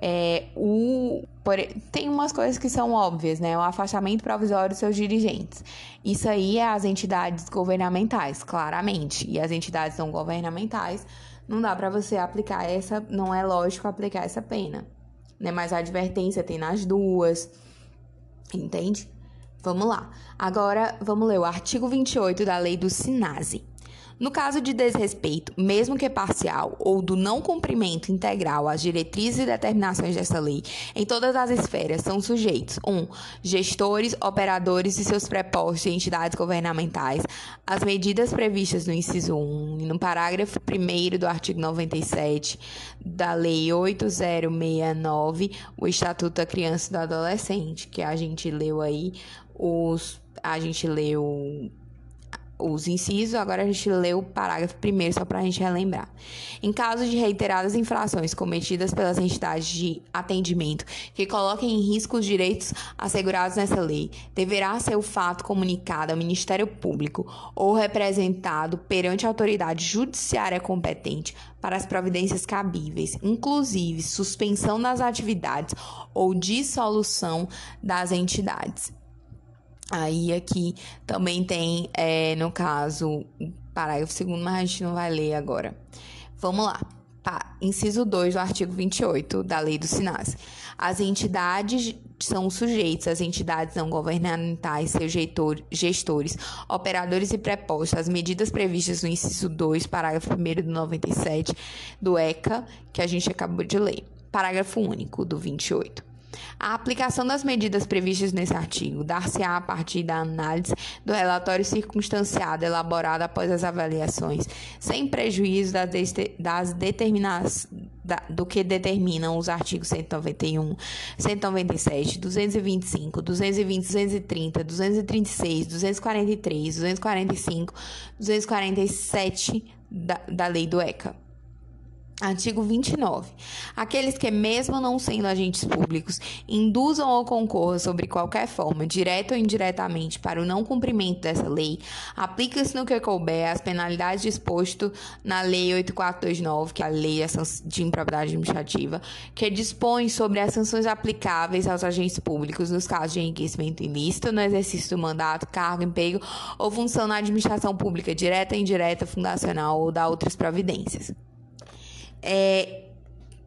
É, o, por, tem umas coisas que são óbvias, né? O afastamento provisório dos seus dirigentes. Isso aí é as entidades governamentais, claramente. E as entidades não governamentais, não dá para você aplicar essa, não é lógico aplicar essa pena. Né? Mas a advertência tem nas duas, entende? Vamos lá. Agora, vamos ler o artigo 28 da lei do SINASE. No caso de desrespeito, mesmo que parcial, ou do não cumprimento integral às diretrizes e determinações desta lei, em todas as esferas são sujeitos 1. Um, gestores, operadores e seus prepostos e entidades governamentais as medidas previstas no inciso 1 e no parágrafo 1 do artigo 97 da Lei 8069, o Estatuto da Criança e do Adolescente, que a gente leu aí os a gente leu os incisos, agora a gente lê o parágrafo primeiro só para a gente relembrar. Em caso de reiteradas infrações cometidas pelas entidades de atendimento que coloquem em risco os direitos assegurados nessa lei, deverá ser o fato comunicado ao Ministério Público ou representado perante a autoridade judiciária competente para as providências cabíveis, inclusive suspensão das atividades ou dissolução das entidades. Aí aqui também tem, é, no caso, parágrafo segundo, mas a gente não vai ler agora. Vamos lá. Tá. Inciso 2 do artigo 28 da Lei do SINAS. As entidades são sujeitos, as entidades não governamentais, seus gestores, operadores e prepostos, as medidas previstas no inciso 2, parágrafo 1 do 97 do ECA, que a gente acabou de ler. Parágrafo único do 28. A aplicação das medidas previstas nesse artigo dar-se-á a partir da análise do relatório circunstanciado elaborado após as avaliações, sem prejuízo das, das determinações do que determinam os artigos 191, 197, 225, 220, 230, 236, 243, 245, 247 da, da Lei do ECA. Artigo 29. Aqueles que, mesmo não sendo agentes públicos, induzam ou concorram sobre qualquer forma, direta ou indiretamente, para o não cumprimento dessa lei, aplica-se no que couber as penalidades disposto na Lei 8429, que é a Lei de Improbidade Administrativa, que dispõe sobre as sanções aplicáveis aos agentes públicos nos casos de enriquecimento ilícito, no exercício do mandato, cargo, emprego ou função na administração pública, direta, indireta, fundacional ou da outras providências é,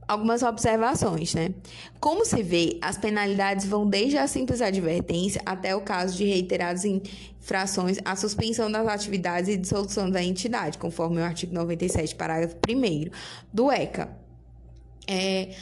algumas observações, né? Como se vê, as penalidades vão desde a simples advertência até o caso de reiteradas infrações à suspensão das atividades e dissolução da entidade, conforme o artigo 97, parágrafo 1 do ECA. É,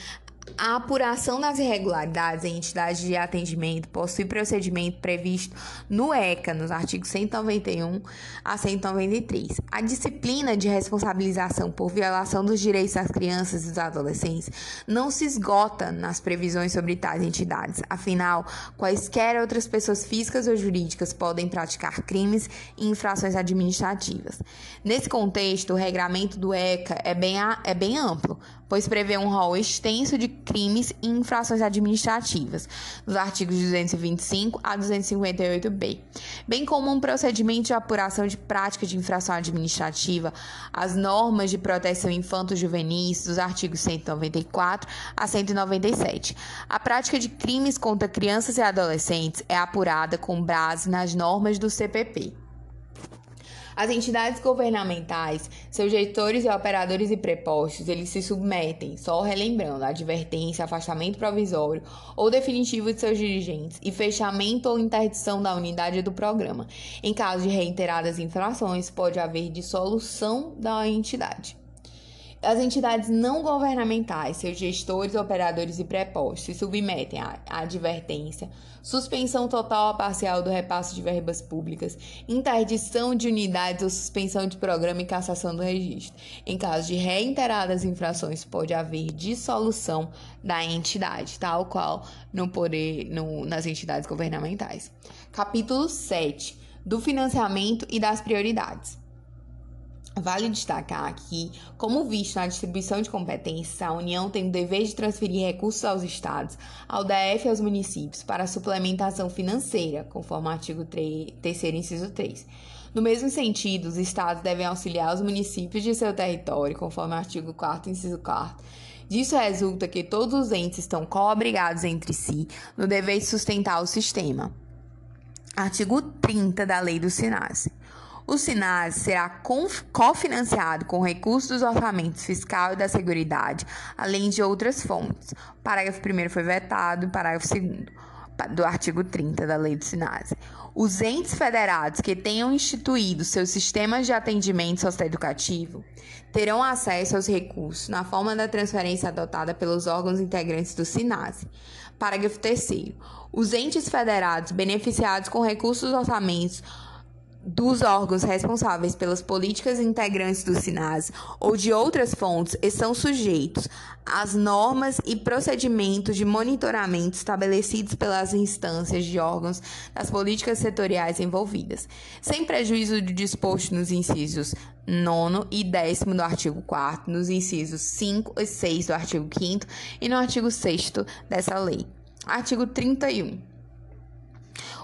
A apuração das irregularidades em entidades de atendimento possui procedimento previsto no ECA, nos artigos 191 a 193. A disciplina de responsabilização por violação dos direitos das crianças e dos adolescentes não se esgota nas previsões sobre tais entidades. Afinal, quaisquer outras pessoas físicas ou jurídicas podem praticar crimes e infrações administrativas. Nesse contexto, o regramento do ECA é bem, é bem amplo, pois prevê um rol extenso de crimes e infrações administrativas, nos artigos 225 a 258b, bem como um procedimento de apuração de prática de infração administrativa, as normas de proteção infanto-juvenis, dos artigos 194 a 197. A prática de crimes contra crianças e adolescentes é apurada com base nas normas do CPP. As entidades governamentais, seus gestores e operadores e prepostos, eles se submetem, só relembrando, a advertência, afastamento provisório ou definitivo de seus dirigentes e fechamento ou interdição da unidade do programa. Em caso de reiteradas infrações, pode haver dissolução da entidade. As entidades não governamentais, seus gestores, operadores e prepostos, se submetem à advertência, suspensão total ou parcial do repasse de verbas públicas, interdição de unidades ou suspensão de programa e cassação do registro. Em caso de reiteradas infrações, pode haver dissolução da entidade, tal qual no poder no, nas entidades governamentais. Capítulo 7 do financiamento e das prioridades. Vale destacar aqui, como visto na distribuição de competências, a União tem o dever de transferir recursos aos estados, ao DF e aos municípios para suplementação financeira, conforme o artigo 3, inciso 3. No mesmo sentido, os estados devem auxiliar os municípios de seu território, conforme o artigo 4 inciso 4. Disso resulta que todos os entes estão co-obrigados entre si no dever de sustentar o sistema. Artigo 30 da Lei do SINASE. O SINAS será cofinanciado com recursos dos orçamentos fiscal e da Seguridade, além de outras fontes. O parágrafo 1 foi vetado, parágrafo 2 do artigo 30 da Lei do SINAS. Os entes federados que tenham instituído seus sistemas de atendimento socioeducativo terão acesso aos recursos na forma da transferência adotada pelos órgãos integrantes do SINAS. Parágrafo 3 Os entes federados beneficiados com recursos dos orçamentos dos órgãos responsáveis pelas políticas integrantes do SINAS ou de outras fontes estão sujeitos às normas e procedimentos de monitoramento estabelecidos pelas instâncias de órgãos das políticas setoriais envolvidas, sem prejuízo do disposto nos incisos 9 e 10 do artigo 4 nos incisos 5 e 6 do artigo 5 e no artigo 6 dessa lei. Artigo 31.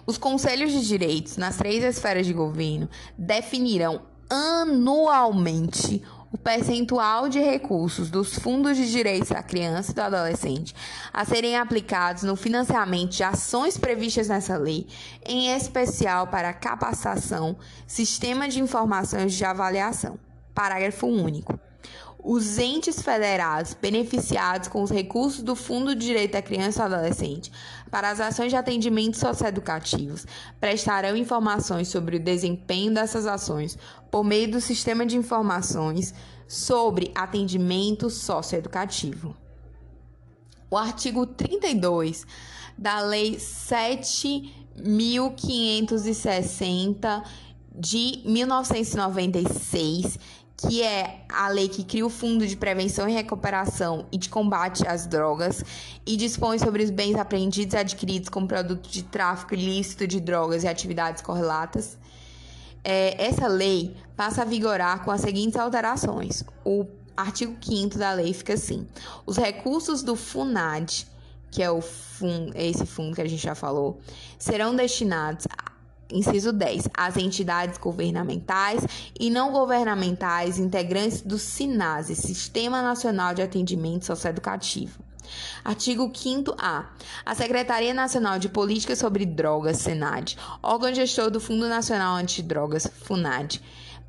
Os conselhos de direitos nas três esferas de governo definirão anualmente o percentual de recursos dos fundos de direitos da criança e do adolescente a serem aplicados no financiamento de ações previstas nessa lei, em especial para capacitação, sistema de informações de avaliação. Parágrafo único. Os entes federados beneficiados com os recursos do Fundo de Direito da Criança e do Adolescente para as ações de atendimento socioeducativos prestarão informações sobre o desempenho dessas ações por meio do Sistema de Informações sobre Atendimento Socioeducativo. O artigo 32 da Lei 7.560 de 1996 que é a lei que cria o Fundo de Prevenção e Recuperação e de Combate às Drogas e dispõe sobre os bens apreendidos e adquiridos com produto de tráfico ilícito de drogas e atividades correlatas. É, essa lei passa a vigorar com as seguintes alterações. O artigo 5 da lei fica assim: os recursos do FUNAD, que é o fundo, esse fundo que a gente já falou, serão destinados a Inciso 10. As entidades governamentais e não governamentais integrantes do SINASE, Sistema Nacional de Atendimento Socioeducativo. Artigo 5A. A Secretaria Nacional de Política sobre Drogas, SENAD, órgão gestor do Fundo Nacional Antidrogas, FUNAD,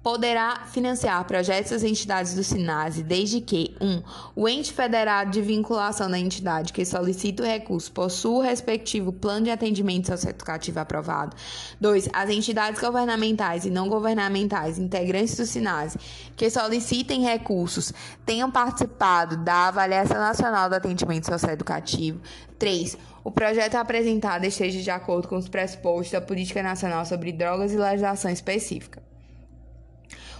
poderá financiar projetos das entidades do SINASE desde que 1. Um, o ente federado de vinculação da entidade que solicita o recurso possua o respectivo plano de atendimento socioeducativo aprovado. 2. As entidades governamentais e não governamentais integrantes do SINASE que solicitem recursos tenham participado da avaliação nacional do atendimento socioeducativo. 3. O projeto apresentado esteja de acordo com os pressupostos da Política Nacional sobre Drogas e legislação específica.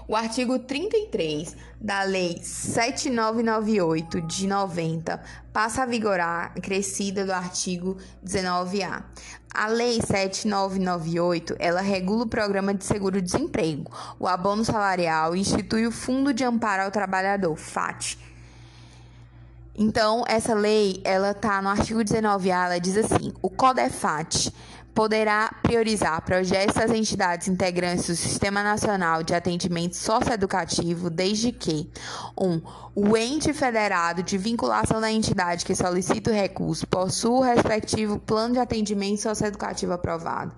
O artigo 33 da Lei 7998 de 90 passa a vigorar, crescida do artigo 19A. A Lei 7998, ela regula o programa de seguro-desemprego, o abono salarial e institui o Fundo de Amparo ao Trabalhador, FAT. Então, essa lei, ela tá no artigo 19A, ela diz assim: o CODEFAT poderá priorizar projetos das entidades integrantes do Sistema Nacional de Atendimento Socioeducativo, desde que 1. Um, o ente federado de vinculação da entidade que solicita o recurso possua o respectivo plano de atendimento socioeducativo aprovado.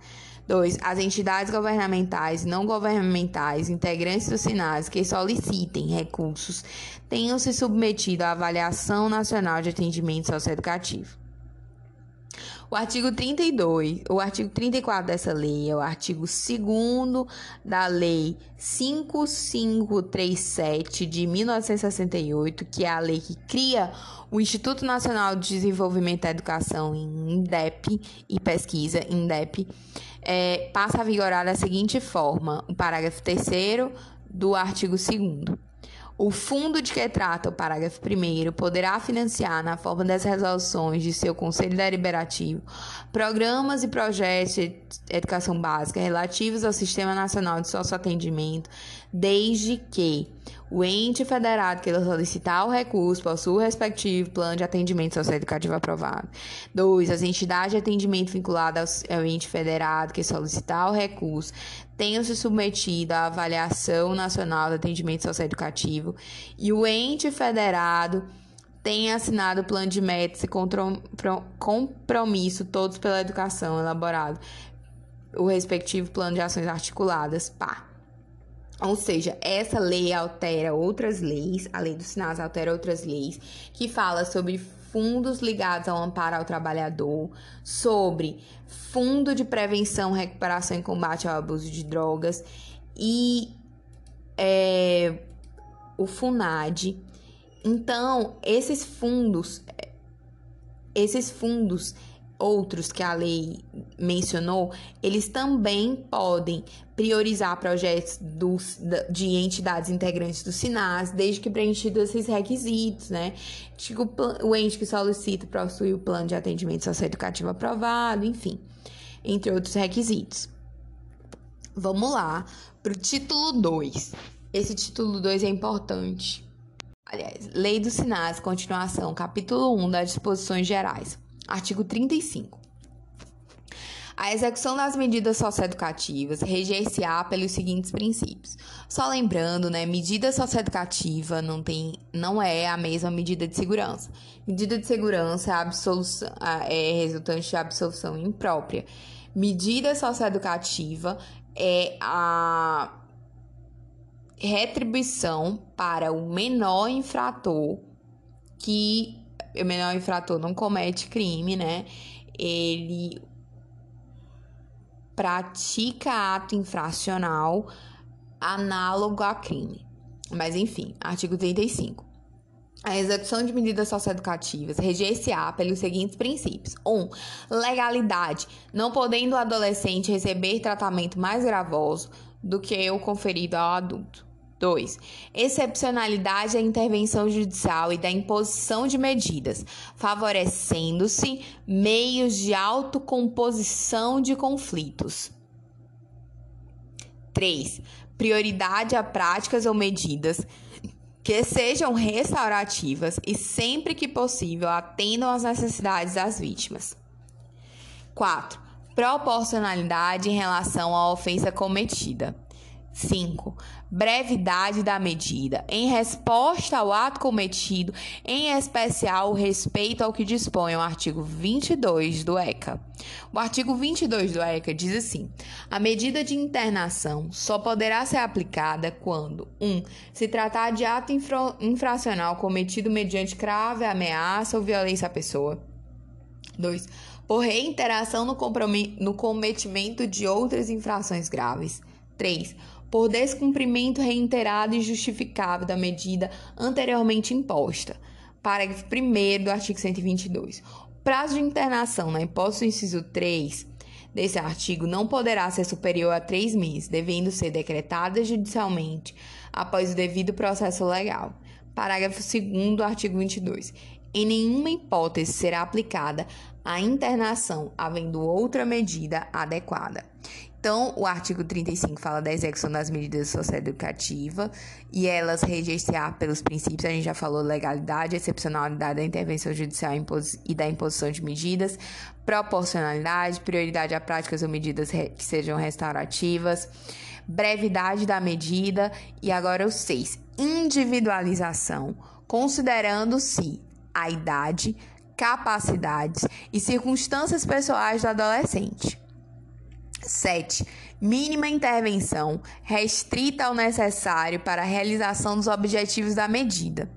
2. As entidades governamentais e não governamentais integrantes do SINAS que solicitem recursos tenham se submetido à avaliação nacional de atendimento socioeducativo. O artigo 32, o artigo 34 dessa lei é o artigo 2 da Lei 5537 de 1968, que é a lei que cria o Instituto Nacional de Desenvolvimento da Educação, INDEP, e Pesquisa, INDEP, é, passa a vigorar da seguinte forma: o parágrafo 3 do artigo 2. O fundo de que trata o parágrafo 1 poderá financiar, na forma das resoluções de seu Conselho Deliberativo, programas e projetos de educação básica relativos ao Sistema Nacional de Socioatendimento, desde que o ente federado que solicitar o recurso possua o respectivo plano de atendimento socioeducativo aprovado. 2. As entidades de atendimento vinculadas ao ente federado que solicitar o recurso tenham se submetido à avaliação nacional de atendimento socioeducativo e o ente federado tenha assinado o plano de metas e compromisso todos pela educação elaborado o respectivo plano de ações articuladas, PA. Ou seja, essa lei altera outras leis, a lei do SINAS altera outras leis, que fala sobre fundos ligados ao amparo ao trabalhador, sobre fundo de prevenção, recuperação e combate ao abuso de drogas e é, o FUNAD. Então, esses fundos, esses fundos outros que a lei mencionou, eles também podem priorizar projetos dos, de entidades integrantes do SINAS, desde que preenchidos esses requisitos, né? Tipo, o ente que solicita possui o plano de atendimento socioeducativo aprovado, enfim, entre outros requisitos. Vamos lá para o título 2. Esse título 2 é importante. Aliás, Lei do SINAS, continuação, capítulo 1 das disposições gerais. Artigo 35. A execução das medidas socioeducativas reger-se-á pelos seguintes princípios. Só lembrando, né, medida socioeducativa não tem, não é a mesma medida de segurança. Medida de segurança é, é resultante de absolução imprópria. Medida socioeducativa é a retribuição para o menor infrator que o menor infrator não comete crime, né? Ele pratica ato infracional análogo a crime. Mas enfim, artigo 35. A execução de medidas socioeducativas reger-se-á pelos seguintes princípios: 1. Um, legalidade, não podendo o adolescente receber tratamento mais gravoso do que o conferido ao adulto. 2. Excepcionalidade da intervenção judicial e da imposição de medidas, favorecendo-se meios de autocomposição de conflitos. 3. Prioridade a práticas ou medidas que sejam restaurativas e, sempre que possível, atendam às necessidades das vítimas. 4. Proporcionalidade em relação à ofensa cometida. 5. Brevidade da medida. Em resposta ao ato cometido, em especial respeito ao que dispõe o artigo 22 do ECA. O artigo 22 do ECA diz assim: a medida de internação só poderá ser aplicada quando 1. Um, se tratar de ato infra infracional cometido mediante grave ameaça ou violência à pessoa. 2. Por reiteração no, no cometimento de outras infrações graves. 3 por descumprimento reiterado e justificável da medida anteriormente imposta. Parágrafo 1 do artigo 122. O prazo de internação na hipótese do inciso 3 desse artigo não poderá ser superior a três meses, devendo ser decretada judicialmente após o devido processo legal. Parágrafo 2 do artigo 22. Em nenhuma hipótese será aplicada a internação havendo outra medida adequada. Então, o artigo 35 fala da execução das medidas socioeducativas e elas registrar pelos princípios, a gente já falou, legalidade, excepcionalidade da intervenção judicial e da imposição de medidas, proporcionalidade, prioridade a práticas ou medidas que sejam restaurativas, brevidade da medida e agora o 6, individualização, considerando-se a idade, capacidades e circunstâncias pessoais do adolescente. 7. Mínima intervenção restrita ao necessário para a realização dos objetivos da medida.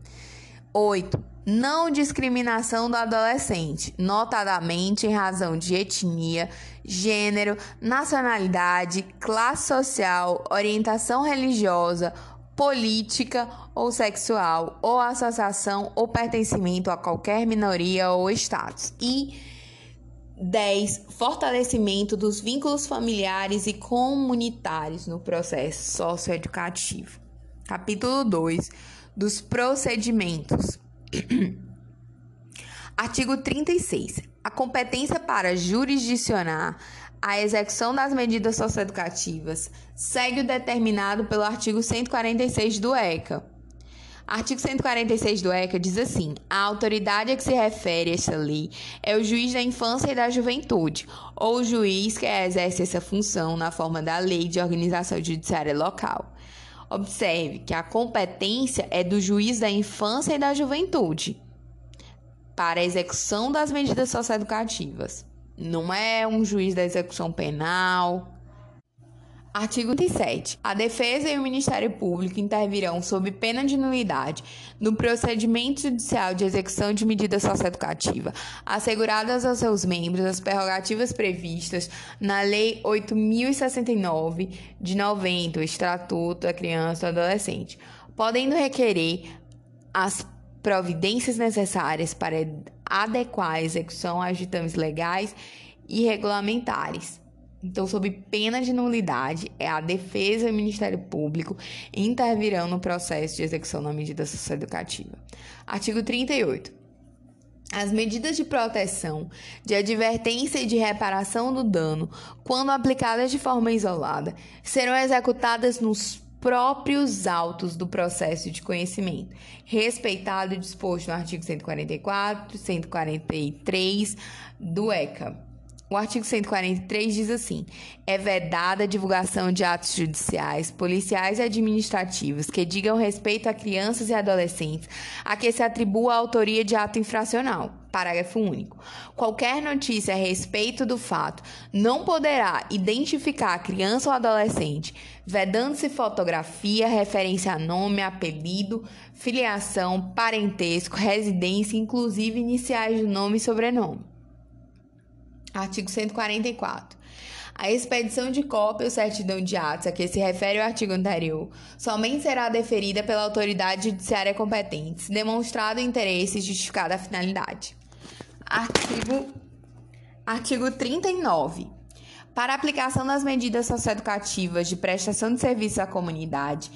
8. Não discriminação do adolescente, notadamente em razão de etnia, gênero, nacionalidade, classe social, orientação religiosa, política ou sexual, ou associação ou pertencimento a qualquer minoria ou status. E 10. Fortalecimento dos vínculos familiares e comunitários no processo socioeducativo. Capítulo 2. Dos procedimentos. Artigo 36. A competência para jurisdicionar a execução das medidas socioeducativas segue o determinado pelo artigo 146 do ECA Artigo 146 do ECA diz assim: a autoridade a que se refere esta lei é o juiz da infância e da juventude, ou o juiz que exerce essa função na forma da lei de organização judiciária local. Observe que a competência é do juiz da infância e da juventude para a execução das medidas socioeducativas. Não é um juiz da execução penal, Artigo 37. A defesa e o Ministério Público intervirão sob pena de nulidade no procedimento judicial de execução de medida socioeducativa, asseguradas aos seus membros as prerrogativas previstas na Lei 8069 de 90, o Estatuto da Criança e do Adolescente, podendo requerer as providências necessárias para adequar a execução a ditames legais e regulamentares então, sob pena de nulidade, é a defesa e o Ministério Público intervirão no processo de execução da medida socioeducativa. Artigo 38. As medidas de proteção, de advertência e de reparação do dano, quando aplicadas de forma isolada, serão executadas nos próprios autos do processo de conhecimento, respeitado o disposto no artigo 144 e 143 do ECA. O artigo 143 diz assim: é vedada a divulgação de atos judiciais, policiais e administrativos que digam respeito a crianças e adolescentes a que se atribua a autoria de ato infracional. Parágrafo único. Qualquer notícia a respeito do fato não poderá identificar a criança ou adolescente, vedando-se fotografia, referência a nome, apelido, filiação, parentesco, residência, inclusive iniciais do nome e sobrenome. Artigo 144. A expedição de cópia ou certidão de atos a que se refere o artigo anterior somente será deferida pela autoridade judiciária competente, demonstrado o interesse e justificada a finalidade. Artigo, artigo 39. Para aplicação das medidas socioeducativas de prestação de serviço à comunidade,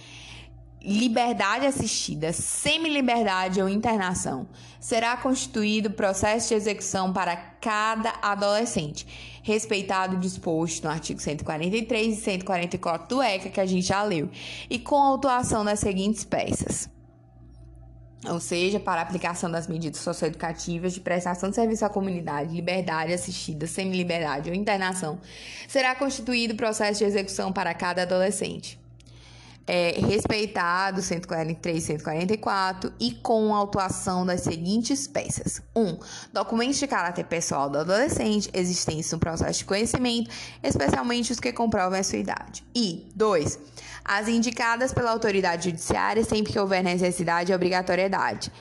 liberdade assistida, semi-liberdade ou internação, será constituído processo de execução para cada adolescente, respeitado o disposto no artigo 143 e 144 do ECA, que a gente já leu, e com a autuação das seguintes peças. Ou seja, para aplicação das medidas socioeducativas de prestação de serviço à comunidade, liberdade assistida, semi-liberdade ou internação, será constituído processo de execução para cada adolescente. É, respeitado 143 e 144 e com autuação das seguintes peças: 1. Um, documentos de caráter pessoal do adolescente existentes no processo de conhecimento, especialmente os que comprovam a sua idade. E 2. As indicadas pela autoridade judiciária sempre que houver necessidade e obrigatoriedade.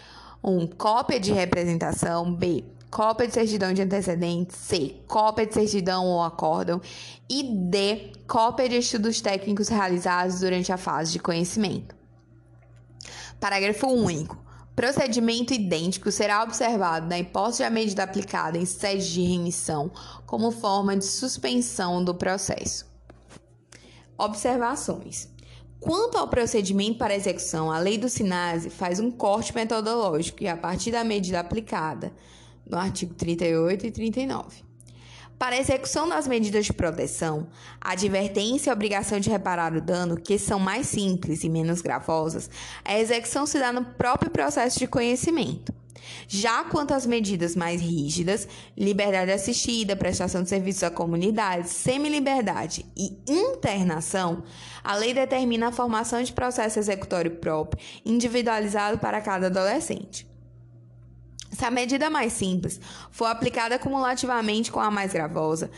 1. Um, cópia de representação. B cópia de certidão de antecedentes, C, cópia de certidão ou acórdão e D, cópia de estudos técnicos realizados durante a fase de conhecimento. Parágrafo único. Procedimento idêntico será observado na hipótese da medida aplicada em sede de remissão como forma de suspensão do processo. Observações. Quanto ao procedimento para execução, a lei do SINASE faz um corte metodológico e, a partir da medida aplicada, no artigo 38 e 39. Para a execução das medidas de proteção, a advertência e a obrigação de reparar o dano, que são mais simples e menos gravosas, a execução se dá no próprio processo de conhecimento. Já quanto às medidas mais rígidas, liberdade assistida, prestação de serviços à comunidade, semi-liberdade e internação, a lei determina a formação de processo executório próprio, individualizado para cada adolescente. Se a medida mais simples for aplicada cumulativamente com a mais gravosa,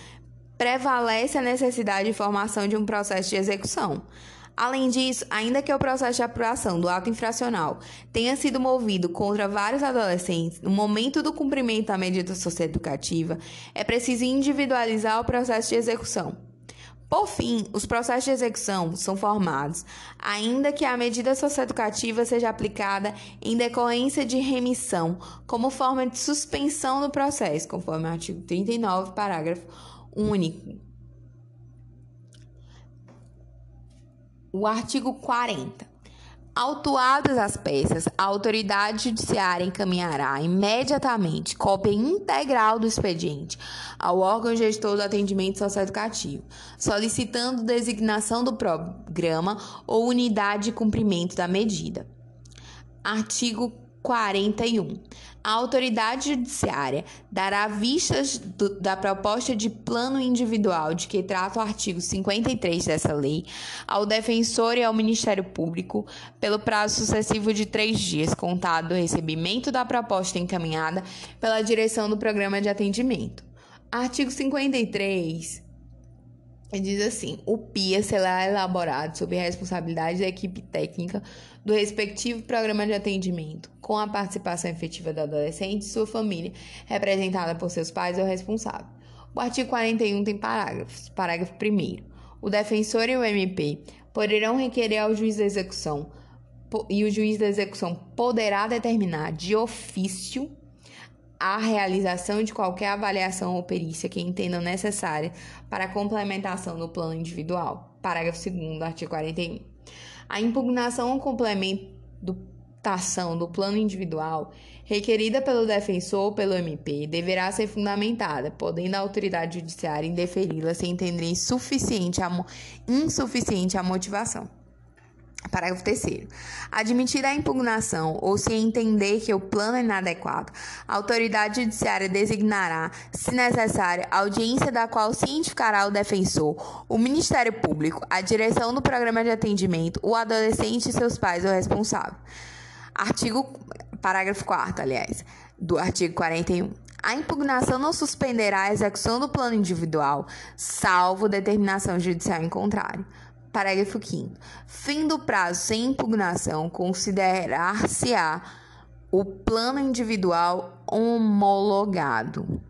prevalece a necessidade de formação de um processo de execução. Além disso, ainda que o processo de apuração do ato infracional tenha sido movido contra vários adolescentes no momento do cumprimento da medida socioeducativa, é preciso individualizar o processo de execução. Por fim, os processos de execução são formados, ainda que a medida socioeducativa seja aplicada em decorrência de remissão, como forma de suspensão do processo, conforme o artigo 39, parágrafo único. O artigo 40. Autuadas as peças, a autoridade judiciária encaminhará imediatamente cópia integral do expediente ao órgão gestor do atendimento socioeducativo, solicitando designação do programa ou unidade de cumprimento da medida. Artigo 41. A autoridade judiciária dará vistas do, da proposta de plano individual de que trata o artigo 53 dessa lei ao defensor e ao Ministério Público pelo prazo sucessivo de três dias, contado do recebimento da proposta encaminhada pela direção do programa de atendimento. Artigo 53 diz assim: o PIA será elaborado sob a responsabilidade da equipe técnica do respectivo programa de atendimento, com a participação efetiva do adolescente e sua família, representada por seus pais ou responsável. O artigo 41 tem parágrafos. Parágrafo 1. O defensor e o MP poderão requerer ao juiz da execução e o juiz da execução poderá determinar de ofício a realização de qualquer avaliação ou perícia que entendam necessária para a complementação do plano individual. Parágrafo 2 artigo 41. A impugnação ou complementação do plano individual requerida pelo defensor ou pelo MP deverá ser fundamentada, podendo a autoridade judiciária indeferi-la se entender insuficiente a, insuficiente a motivação. Parágrafo 3. Admitida a impugnação ou se entender que o plano é inadequado, a autoridade judiciária designará, se necessário, audiência da qual cientificará o defensor, o Ministério Público, a direção do programa de atendimento, o adolescente e seus pais ou responsável. Artigo, parágrafo 4, aliás, do artigo 41. A impugnação não suspenderá a execução do plano individual, salvo determinação judicial em contrário. Parágrafo 5. Fim do prazo sem impugnação, considerar-se-á o plano individual homologado.